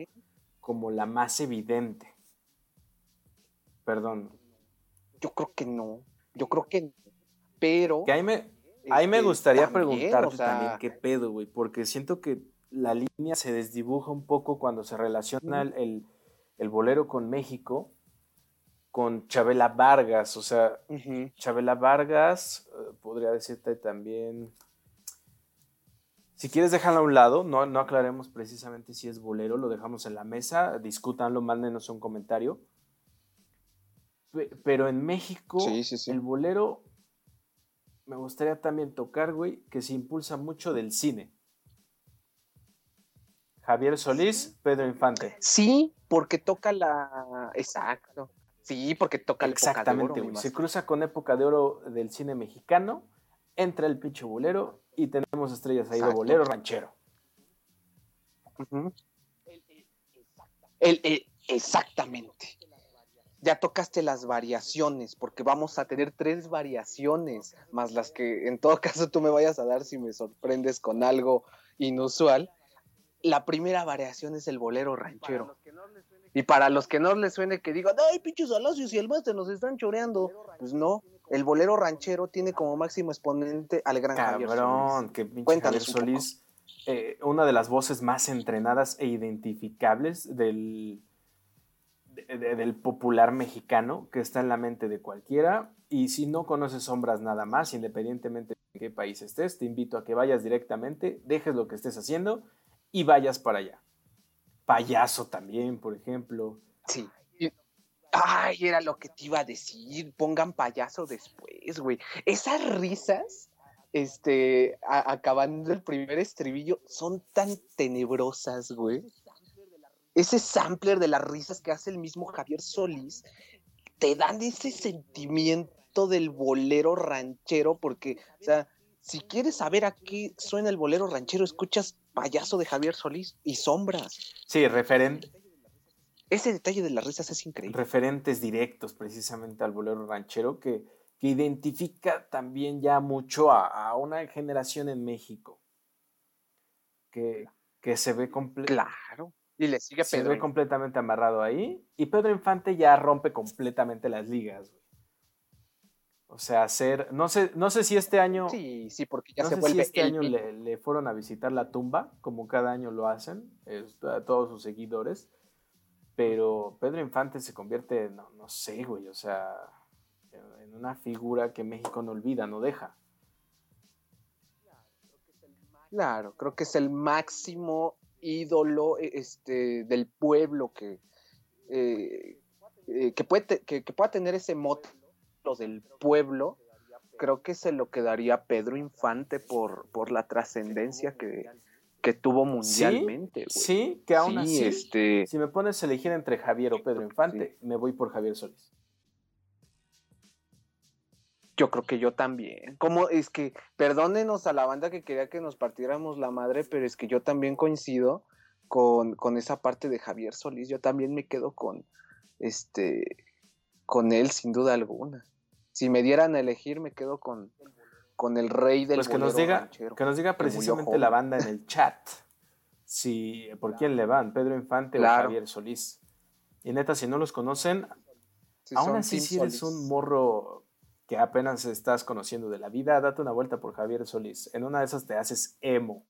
como la más evidente. Perdón. Yo creo que no. Yo creo que no. Pero. Que ahí me, Ahí me este, gustaría preguntarte también qué pedo, güey, porque siento que la línea se desdibuja un poco cuando se relaciona el, bolero con México, con Chabela Vargas, o sea, Chabela Vargas, eh, podría decirte también, si quieres dejarlo a un lado, no, no aclaremos precisamente si es bolero, lo dejamos en la mesa, discútanlo, mándenos un comentario. Pero en México, el bolero me gustaría también tocar, güey, que se impulsa mucho del cine. Javier Solís, Pedro Infante. Sí, porque toca la. Exacto. Sí, porque toca la Exactamente, güey. Se cruza con época de oro del cine mexicano, entra el pinche bolero y tenemos estrellas ahí de bolero ranchero. el, exactamente ya tocaste las variaciones, porque vamos a tener tres variaciones, más las que en todo caso tú me vayas a dar si me sorprendes con algo inusual. La primera variación es el bolero ranchero. Y para los que no les suene que digan, ay, pinches alacios y el máster nos están choreando. Pues no, el bolero ranchero tiene como máximo exponente al gran Cabrón, Javier que pinche Javier Solís, eh, una de las voces más entrenadas e identificables del del popular mexicano que está en la mente de cualquiera. Y si no conoces sombras nada más, independientemente de qué país estés, te invito a que vayas directamente, dejes lo que estés haciendo y vayas para allá. Payaso también, por ejemplo. Sí. Ay, era lo que te iba a decir. Pongan payaso después, güey. Esas risas, este, acabando el primer estribillo, son tan tenebrosas, güey ese sampler de las risas que hace el mismo Javier Solís, te dan ese sentimiento del bolero ranchero, porque, o sea, si quieres saber a qué suena el bolero ranchero, escuchas Payaso de Javier Solís y Sombras. Sí, referente. Ese detalle de las risas es increíble. Referentes directos precisamente al bolero ranchero que, que identifica también ya mucho a, una generación en México que, que se ve. Claro y le sigue Pedro. Se ve completamente amarrado ahí. Y Pedro Infante ya rompe completamente las ligas, O sea, hacer. No sé, no sé si este año. Sí, sí, porque ya no se sé vuelve. Si este año le, fueron a visitar la tumba, como cada año lo hacen, a todos sus seguidores. Pero Pedro Infante se convierte, no, no sé, güey, o sea, en una figura que México no olvida, no deja. Claro, creo que es el máximo ídolo e, este, del pueblo que, eh, eh, que, puede, que, pueda tener ese moto del pueblo, creo que se lo quedaría Pedro Infante por, por la trascendencia que, que tuvo mundialmente. Sí, que aún así, este... si me pones a elegir entre Javier o Pedro Infante, me voy por Javier Solís. Yo creo que yo también. Como es que, perdónenos a la banda que quería que nos partiéramos la madre, pero es que yo también coincido con, con esa parte de Javier Solís. Yo también me quedo con este con él sin duda alguna. Si me dieran a elegir, me quedo con, con el rey del pues que nos diga Que nos diga precisamente la banda en el chat si, por quién le van, Pedro Infante o Javier Solís. Y neta, si no los conocen, aún así si eres un morro que apenas estás conociendo de la vida, date una vuelta por Javier Solís. En una de esas te haces emo.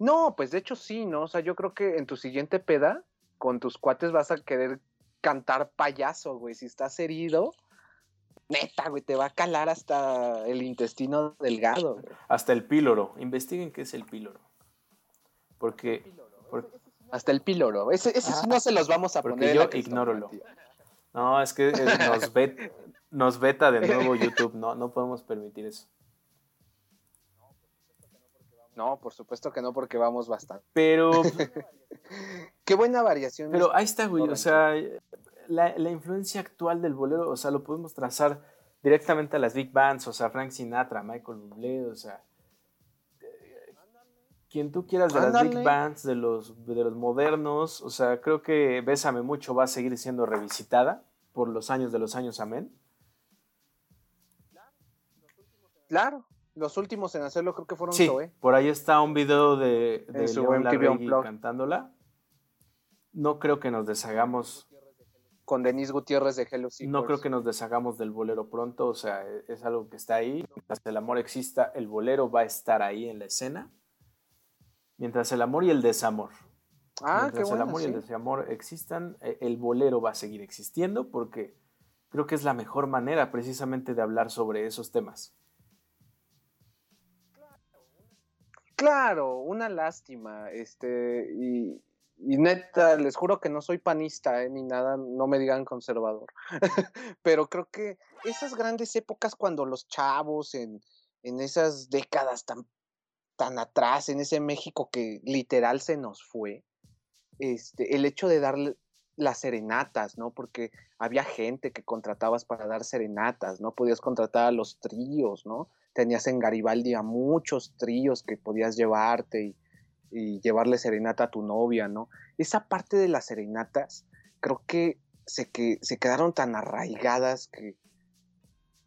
No, pues de hecho sí, ¿no? O sea, yo creo que en tu siguiente peda, con tus cuates vas a querer cantar payaso, güey. Si estás herido, neta, güey, te va a calar hasta el intestino delgado. Hasta el píloro. Investiguen qué es el píloro. Porque... Hasta el píloro. Ese, ese no se los vamos a porque poner. Yo ignóralo. No, es que eh, nos, nos veta de nuevo YouTube. No, no podemos permitir eso. No, por supuesto que no, porque vamos bastante. Pero. Qué buena variación. Pero ahí está, güey. O sea, la, influencia actual del bolero, o sea, lo podemos trazar directamente a las big bands, o sea, Frank Sinatra, Michael Bublé, o sea. quien tú quieras de las big bands, de los, de los modernos, o sea, creo que Bésame Mucho va a seguir siendo revisitada por los años de los años, amén. Claro, los últimos en hacerlo creo que fueron sí, Por ahí está un video de, de León cantándola. No creo que nos deshagamos. Con Denise Gutiérrez de Hello No creo que nos deshagamos del bolero pronto, o sea, e, es algo que está ahí. Mientras el amor exista, el bolero va a estar ahí en la escena. Mientras el amor y el desamor. Ah, mientras qué el amor y el desamor existan, e, el bolero va a seguir existiendo porque creo que es la mejor manera precisamente de hablar sobre esos temas. Claro, una lástima, este, y, neta, les juro que no soy panista, eh, ni nada, no me digan conservador, pero creo que esas grandes épocas cuando los chavos en, en esas décadas tan, tan atrás, en ese México que literal se nos fue, este, el hecho de darle las serenatas, ¿no? Porque había gente que contratabas para dar serenatas, ¿no? Podías contratar a los tríos, ¿no? tenías en Garibaldi a muchos tríos que podías llevarte y, llevarle serenata a tu novia, ¿no? Esa parte de las serenatas creo que se, que se quedaron tan arraigadas que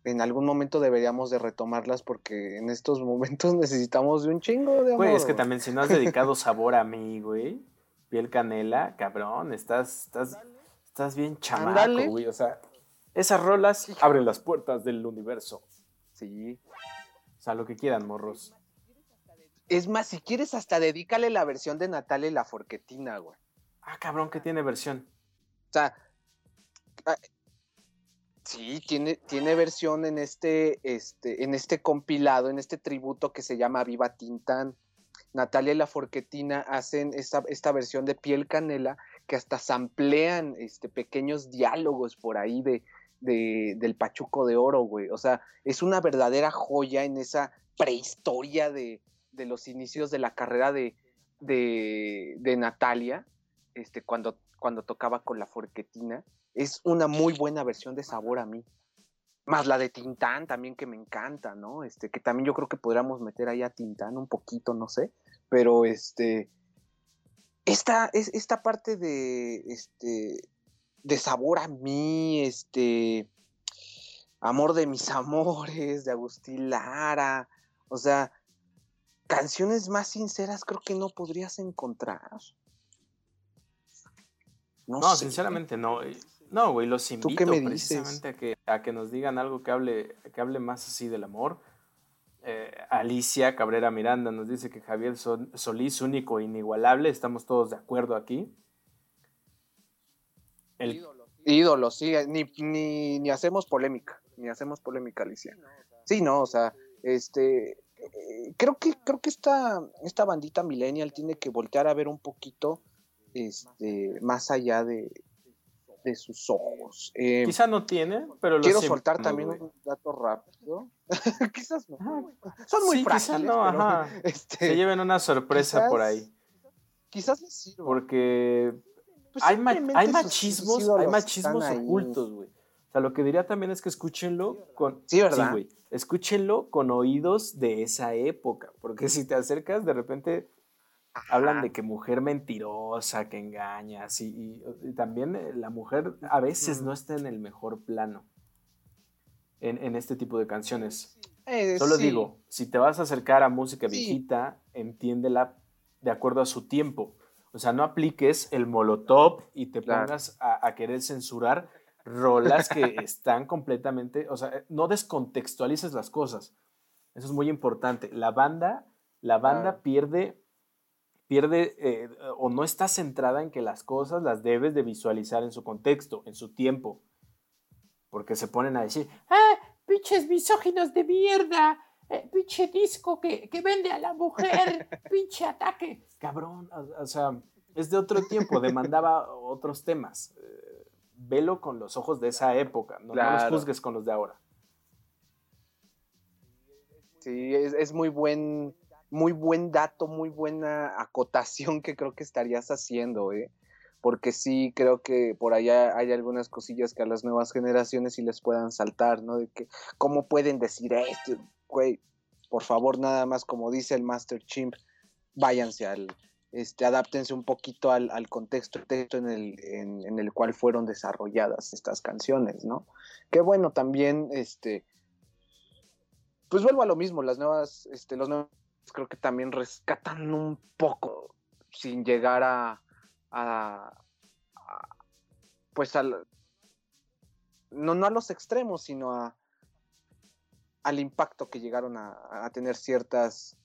en algún momento deberíamos de retomarlas porque en estos momentos necesitamos de un chingo de amor. Güey, es que también si no has dedicado sabor a mí, güey, piel canela, cabrón, estás, estás, estás bien chamaco, güey, o sea, esas rolas abren las puertas del universo. Sí. O sea, lo que quieran, morros. Es más, si quieres, hasta dedícale la versión de Natalia y la Forquetina, güey. Ah, cabrón, que tiene versión. O sea, ah, sí, tiene, tiene versión en este, este, en este compilado, en este tributo que se llama Viva Tintán. Natalia y la Forquetina hacen esta, esta versión de piel canela que hasta samplean este, pequeños diálogos por ahí de, del Pachuco de Oro, güey. O sea, es una verdadera joya en esa prehistoria de, los inicios de la carrera de, de, Natalia, este, cuando, cuando tocaba con la forquetina. Es una muy buena versión de Sabor a mí. Más la de Tintán también que me encanta, ¿no? Este, que también yo creo que podríamos meter ahí a Tintán un poquito, no sé. Pero este. Esta, es, esta parte de. Este de sabor a mí, este, amor de mis amores, de Agustín Lara, o sea, canciones más sinceras creo que no podrías encontrar. No, sinceramente no. No, güey, los invito precisamente a que, a que nos digan algo que hable, que hable más así del amor. Eh, Alicia Cabrera Miranda nos dice que Javier Solís, único e inigualable, estamos todos de acuerdo aquí. Ídolo, sí, eh, ni, ni, hacemos polémica, ni hacemos polémica, Alicia. Sí, no, o sea, este, eh, creo que, creo que esta, esta bandita millennial tiene que voltear a ver un poquito, este, más allá de, de sus ojos. Eh, Quizá no tiene, pero quiero soltar también un dato rápido. quizás no. Son muy frágiles. no, este, Se lleven una sorpresa por ahí. Quizás les sirva. Porque pues hay, hay, machismos, hay machismos ocultos, güey. O sea, lo que diría también es que escúchenlo con. Sí, ¿verdad? güey. Escúchenlo con oídos de esa época. Porque si te acercas, de repente hablan de que mujer mentirosa, que engaña, y, y, también eh, la mujer a veces no está en el mejor plano. en, en este tipo de canciones. Eh, Solo sí. digo, si te vas a acercar a música Sí. viejita, entiéndela de acuerdo a su tiempo. O sea, no apliques el molotov y te Claro. pongas a, a querer censurar rolas que están completamente, o sea, no descontextualices las cosas. Eso es muy importante. La banda, la banda pierde, pierde eh, o no está centrada en que las cosas las debes de visualizar en su contexto, en su tiempo. Porque se ponen a decir, ¡Ah! ¡Pinches misóginos de mierda! Eh, ¡Pinche disco que, que vende a la mujer! ¡Pinche ataque! cabrón, o, o sea, es de otro tiempo, demandaba otros temas. Eh, velo con los ojos de esa época, no, no los juzgues con los de ahora. Sí, es, es muy buen, muy buen dato, muy buena acotación que creo que estarías haciendo, ¿eh? Porque sí creo que por allá hay algunas cosillas que a las nuevas generaciones sí les puedan saltar, ¿no? De que, ¿cómo pueden decir esto? Güey, por favor, nada más como dice el Master Chimp, váyanse al, este, adáptense un poquito al, al contexto texto en el, en, el cual fueron desarrolladas estas canciones, ¿no? Qué bueno también, este, pues vuelvo a lo mismo, las nuevas, este, los nuevos creo que también rescatan un poco, sin llegar a, a- pues al, no, no a los extremos, sino a, al impacto que llegaron a tener ciertas,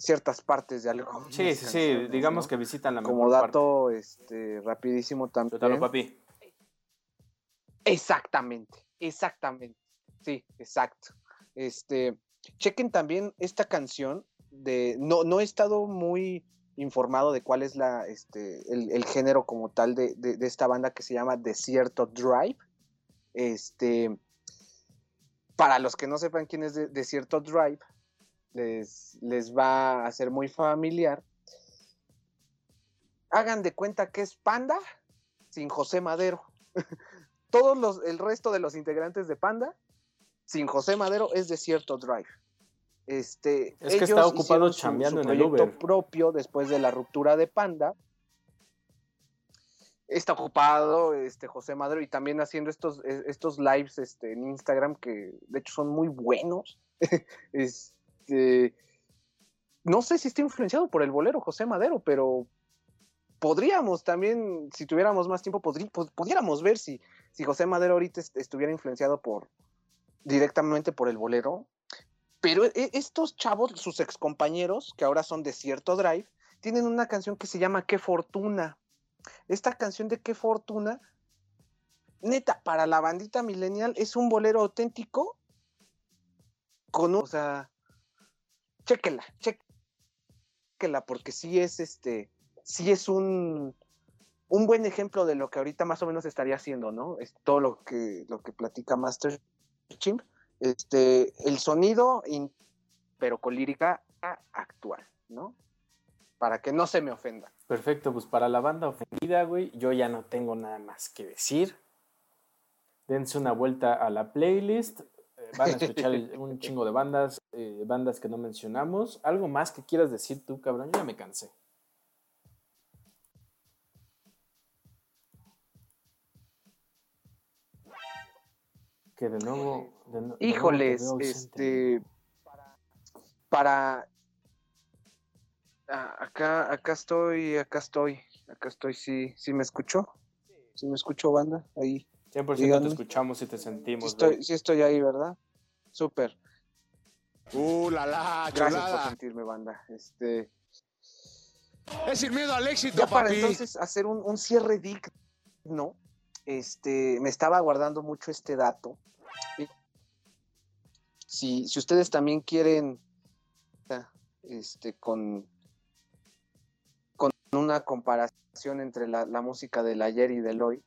ciertas partes de algo. Sí, sí, sí, digamos que visitan la Como mejor dato, este, rapidísimo también. Suéltalo, papi. Exactamente, exactamente. Sí, exacto. Este, chequen también esta canción de no no he estado muy informado de cuál es la este el, el género como tal de, de- de esta banda que se llama Desierto Drive. Este, para los que no sepan quién es de- Desierto Drive, les, les va a ser muy familiar. Hagan de cuenta que es Panda sin José Madero. Todos los, el resto de los integrantes de Panda, sin José Madero, es Desierto Drive. Este, Es que está ocupado hicieron su- chambeando su en el proyecto Uber. propio después de la ruptura de Panda. Está ocupado este, José Madero y también haciendo estos, eh, estos lives este, en Instagram que de hecho son muy buenos. este, no sé si está influenciado por el bolero José Madero, pero podríamos también, si tuviéramos más tiempo, podrí- pod- pudiéramos ver si, José Madero ahorita est- estuviera influenciado por directamente por el bolero. Pero e- estos chavos, sus excompañeros, que ahora son de cierto drive, tienen una canción que se llama Qué Fortuna. Esta canción de Qué Fortuna, neta, para la bandita millennial es un bolero auténtico con un, o sea, chéquela, chéquela, porque sí es este, sí es un, un buen ejemplo de lo que ahorita más o menos estaría haciendo, ¿no? Es todo lo que, lo que platica Master Chimp. Este, el sonido, pero con lírica actual, ¿no? Para que no se me ofenda. Perfecto, pues para la banda ofendida, güey, yo ya no tengo nada más que decir. Dense una vuelta a la playlist. Van a escuchar un chingo de bandas, eh, bandas que no mencionamos. ¿Algo más que quieras decir tú, cabrón? Ya me cansé. Que de nuevo. de nuevo Híjoles, este, para, ah, acá, acá estoy, acá estoy, acá estoy, sí, sí me escuchó, sí me escuchó banda, ahí, 100% te escuchamos y te sí sentimos. estoy, sí estoy ahí, ¿verdad? Súper, Uh, la la, gracias por sentirme banda, este, Es sin miedo al éxito, ya para papi. entonces hacer un, un cierre digno, este, me estaba guardando mucho este dato. Si, si ustedes también quieren, este, con, con una comparación entre la, la música del ayer y del hoy,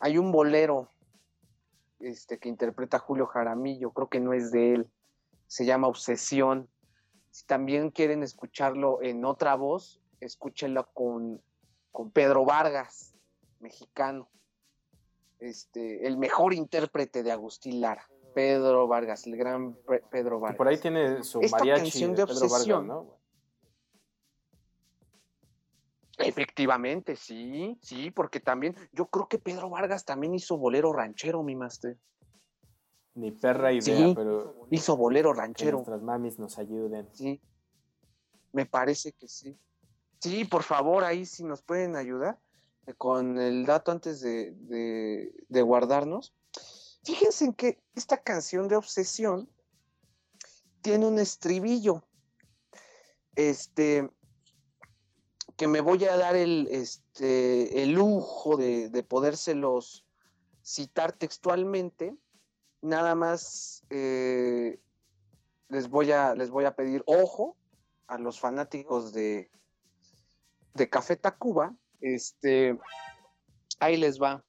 hay un bolero este, que interpreta Julio Jaramillo, creo que no es de él, se llama Obsesión. Si también quieren escucharlo en otra voz, escúchenlo con, con Pedro Vargas, mexicano. Este, el mejor intérprete de Agustín Lara, Pedro Vargas, el gran Pe- Pedro Y Vargas. por ahí tiene su Esta mariachi canción de de Pedro Vargas, obsesión. ¿no? Efectivamente, sí, sí, porque también, yo creo que Pedro Vargas también hizo bolero ranchero, mi máster. Ni perra idea, Sí, pero Hizo bolero que ranchero. nuestras mamis nos ayuden. Sí, me parece que sí. Sí, por favor, ahí si nos pueden ayudar eh, con el dato antes de, de- de guardarnos. Fíjense en que esta canción de Obsesión tiene un estribillo. Este que me voy a dar el, este, el lujo de, de podérselos citar textualmente. Nada más eh, les voy a les voy a pedir ojo a los fanáticos de de Café Tacuba este ahí les va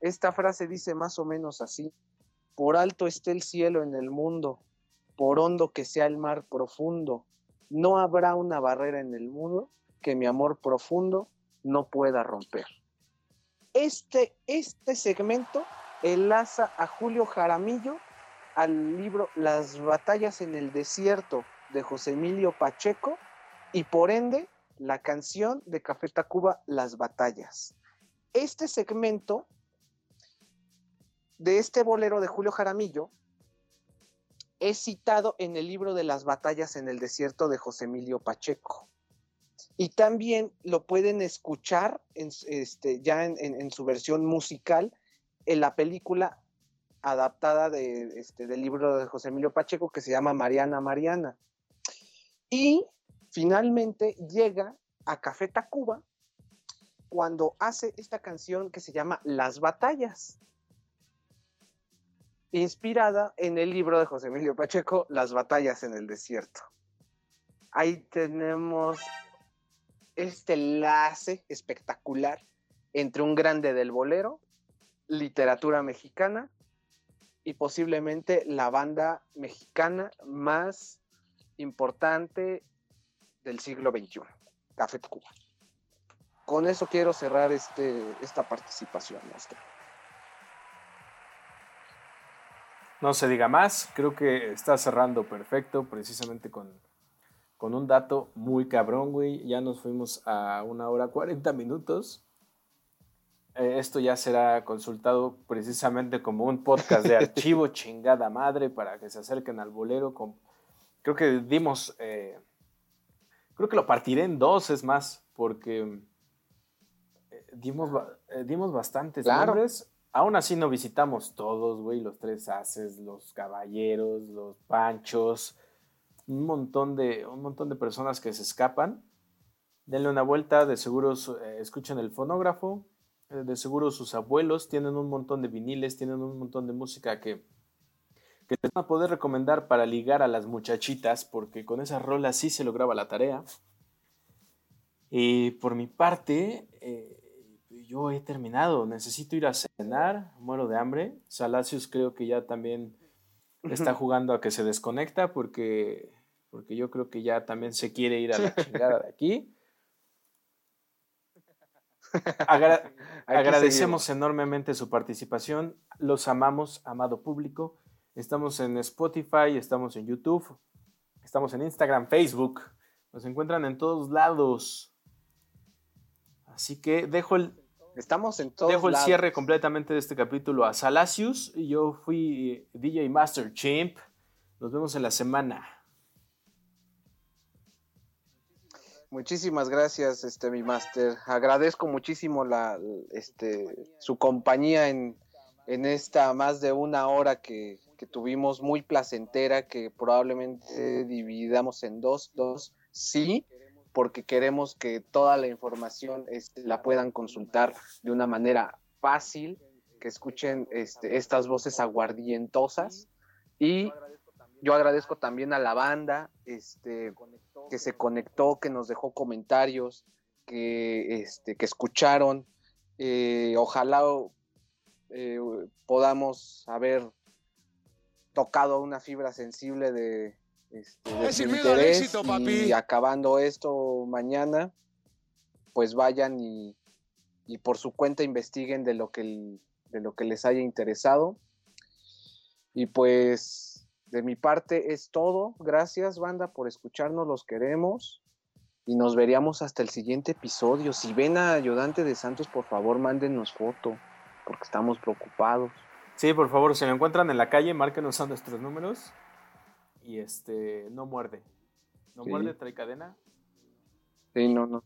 esta frase dice más o menos así por alto esté el cielo en el mundo por hondo que sea el mar profundo no habrá una barrera en el mundo que mi amor profundo no pueda romper este este segmento enlaza a Julio Jaramillo al libro Las batallas en el desierto de José Emilio Pacheco y por ende la canción de Café Tacuba Las batallas. Este segmento de este bolero de Julio Jaramillo es citado en el libro de Las batallas en el desierto de José Emilio Pacheco. Y también lo pueden escuchar este, ya en su versión musical en la película adaptada de, este, del libro de José Emilio Pacheco que se llama Mariana Mariana. Y finalmente llega a Café Tacuba cuando hace esta canción que se llama Las Batallas, inspirada en el libro de José Emilio Pacheco, Las Batallas en el Desierto. Ahí tenemos este enlace espectacular entre un grande del bolero, literatura mexicana y posiblemente la banda mexicana más importante del siglo XXI, Café Tacuba. Con eso quiero cerrar este, esta participación. Maestro. No se diga más, creo que está cerrando perfecto, precisamente con, con un dato muy cabrón, güey. Ya nos fuimos a una hora 40 minutos. Eh, esto ya será consultado precisamente como un podcast de archivo chingada madre para que se acerquen al bolero. Con... Creo que dimos, eh, creo que lo partiré en dos, es más, porque eh, dimos, dimos bastantes Claro. nombres. Aún así no visitamos todos, güey, los tres haces, los caballeros, los panchos, un montón de, un montón de personas que se escapan. Denle una vuelta, de seguro eh, escuchen el fonógrafo, eh, de seguro sus abuelos tienen un montón de viniles, tienen un montón de música que, que les van a poder recomendar para ligar a las muchachitas, porque con esas rolas sí se lograba la tarea. Y por mi parte, eh, yo he terminado, necesito ir a cenar, muero de hambre. Salacios creo que ya también está jugando a que se desconecta porque, porque yo creo que ya también se quiere ir a la chingada de aquí. Agra- Aquí agradecemos enormemente su participación. Los amamos, amado público. Estamos en Spotify, estamos en YouTube, estamos en Instagram, Facebook. Nos encuentran en todos lados. Así que dejo el, Estamos en todos Dejo el lados. cierre completamente de este capítulo a Salacius. y Yo fui eh, DJ Master Chimp. Nos vemos en la semana. Muchísimas gracias, este mi máster. Agradezco muchísimo la, este, su compañía en, en esta más de una hora que, que tuvimos muy placentera, que probablemente dividamos en dos, dos, sí, porque queremos que toda la información este, la puedan consultar de una manera fácil, que escuchen este, estas voces aguardientosas y yo agradezco también a la banda este, que se conectó, que nos dejó comentarios, que, este, que escucharon. Eh, ojalá eh, podamos haber tocado una fibra sensible de, este, de su al interés éxito, y papi. acabando esto mañana, pues vayan y, y por su cuenta investiguen de lo que, el- de lo que les haya interesado. Y pues de mi parte es todo. Gracias, banda, por escucharnos. Los queremos. Y nos veríamos hasta el siguiente episodio. Si ven a Ayudante de Santos, por favor, mándenos foto, porque estamos preocupados. Sí, por favor, si lo encuentran en la calle, márquenos a nuestros números. Y este, no muerde. No Sí. muerde, trae cadena. Sí, no, no.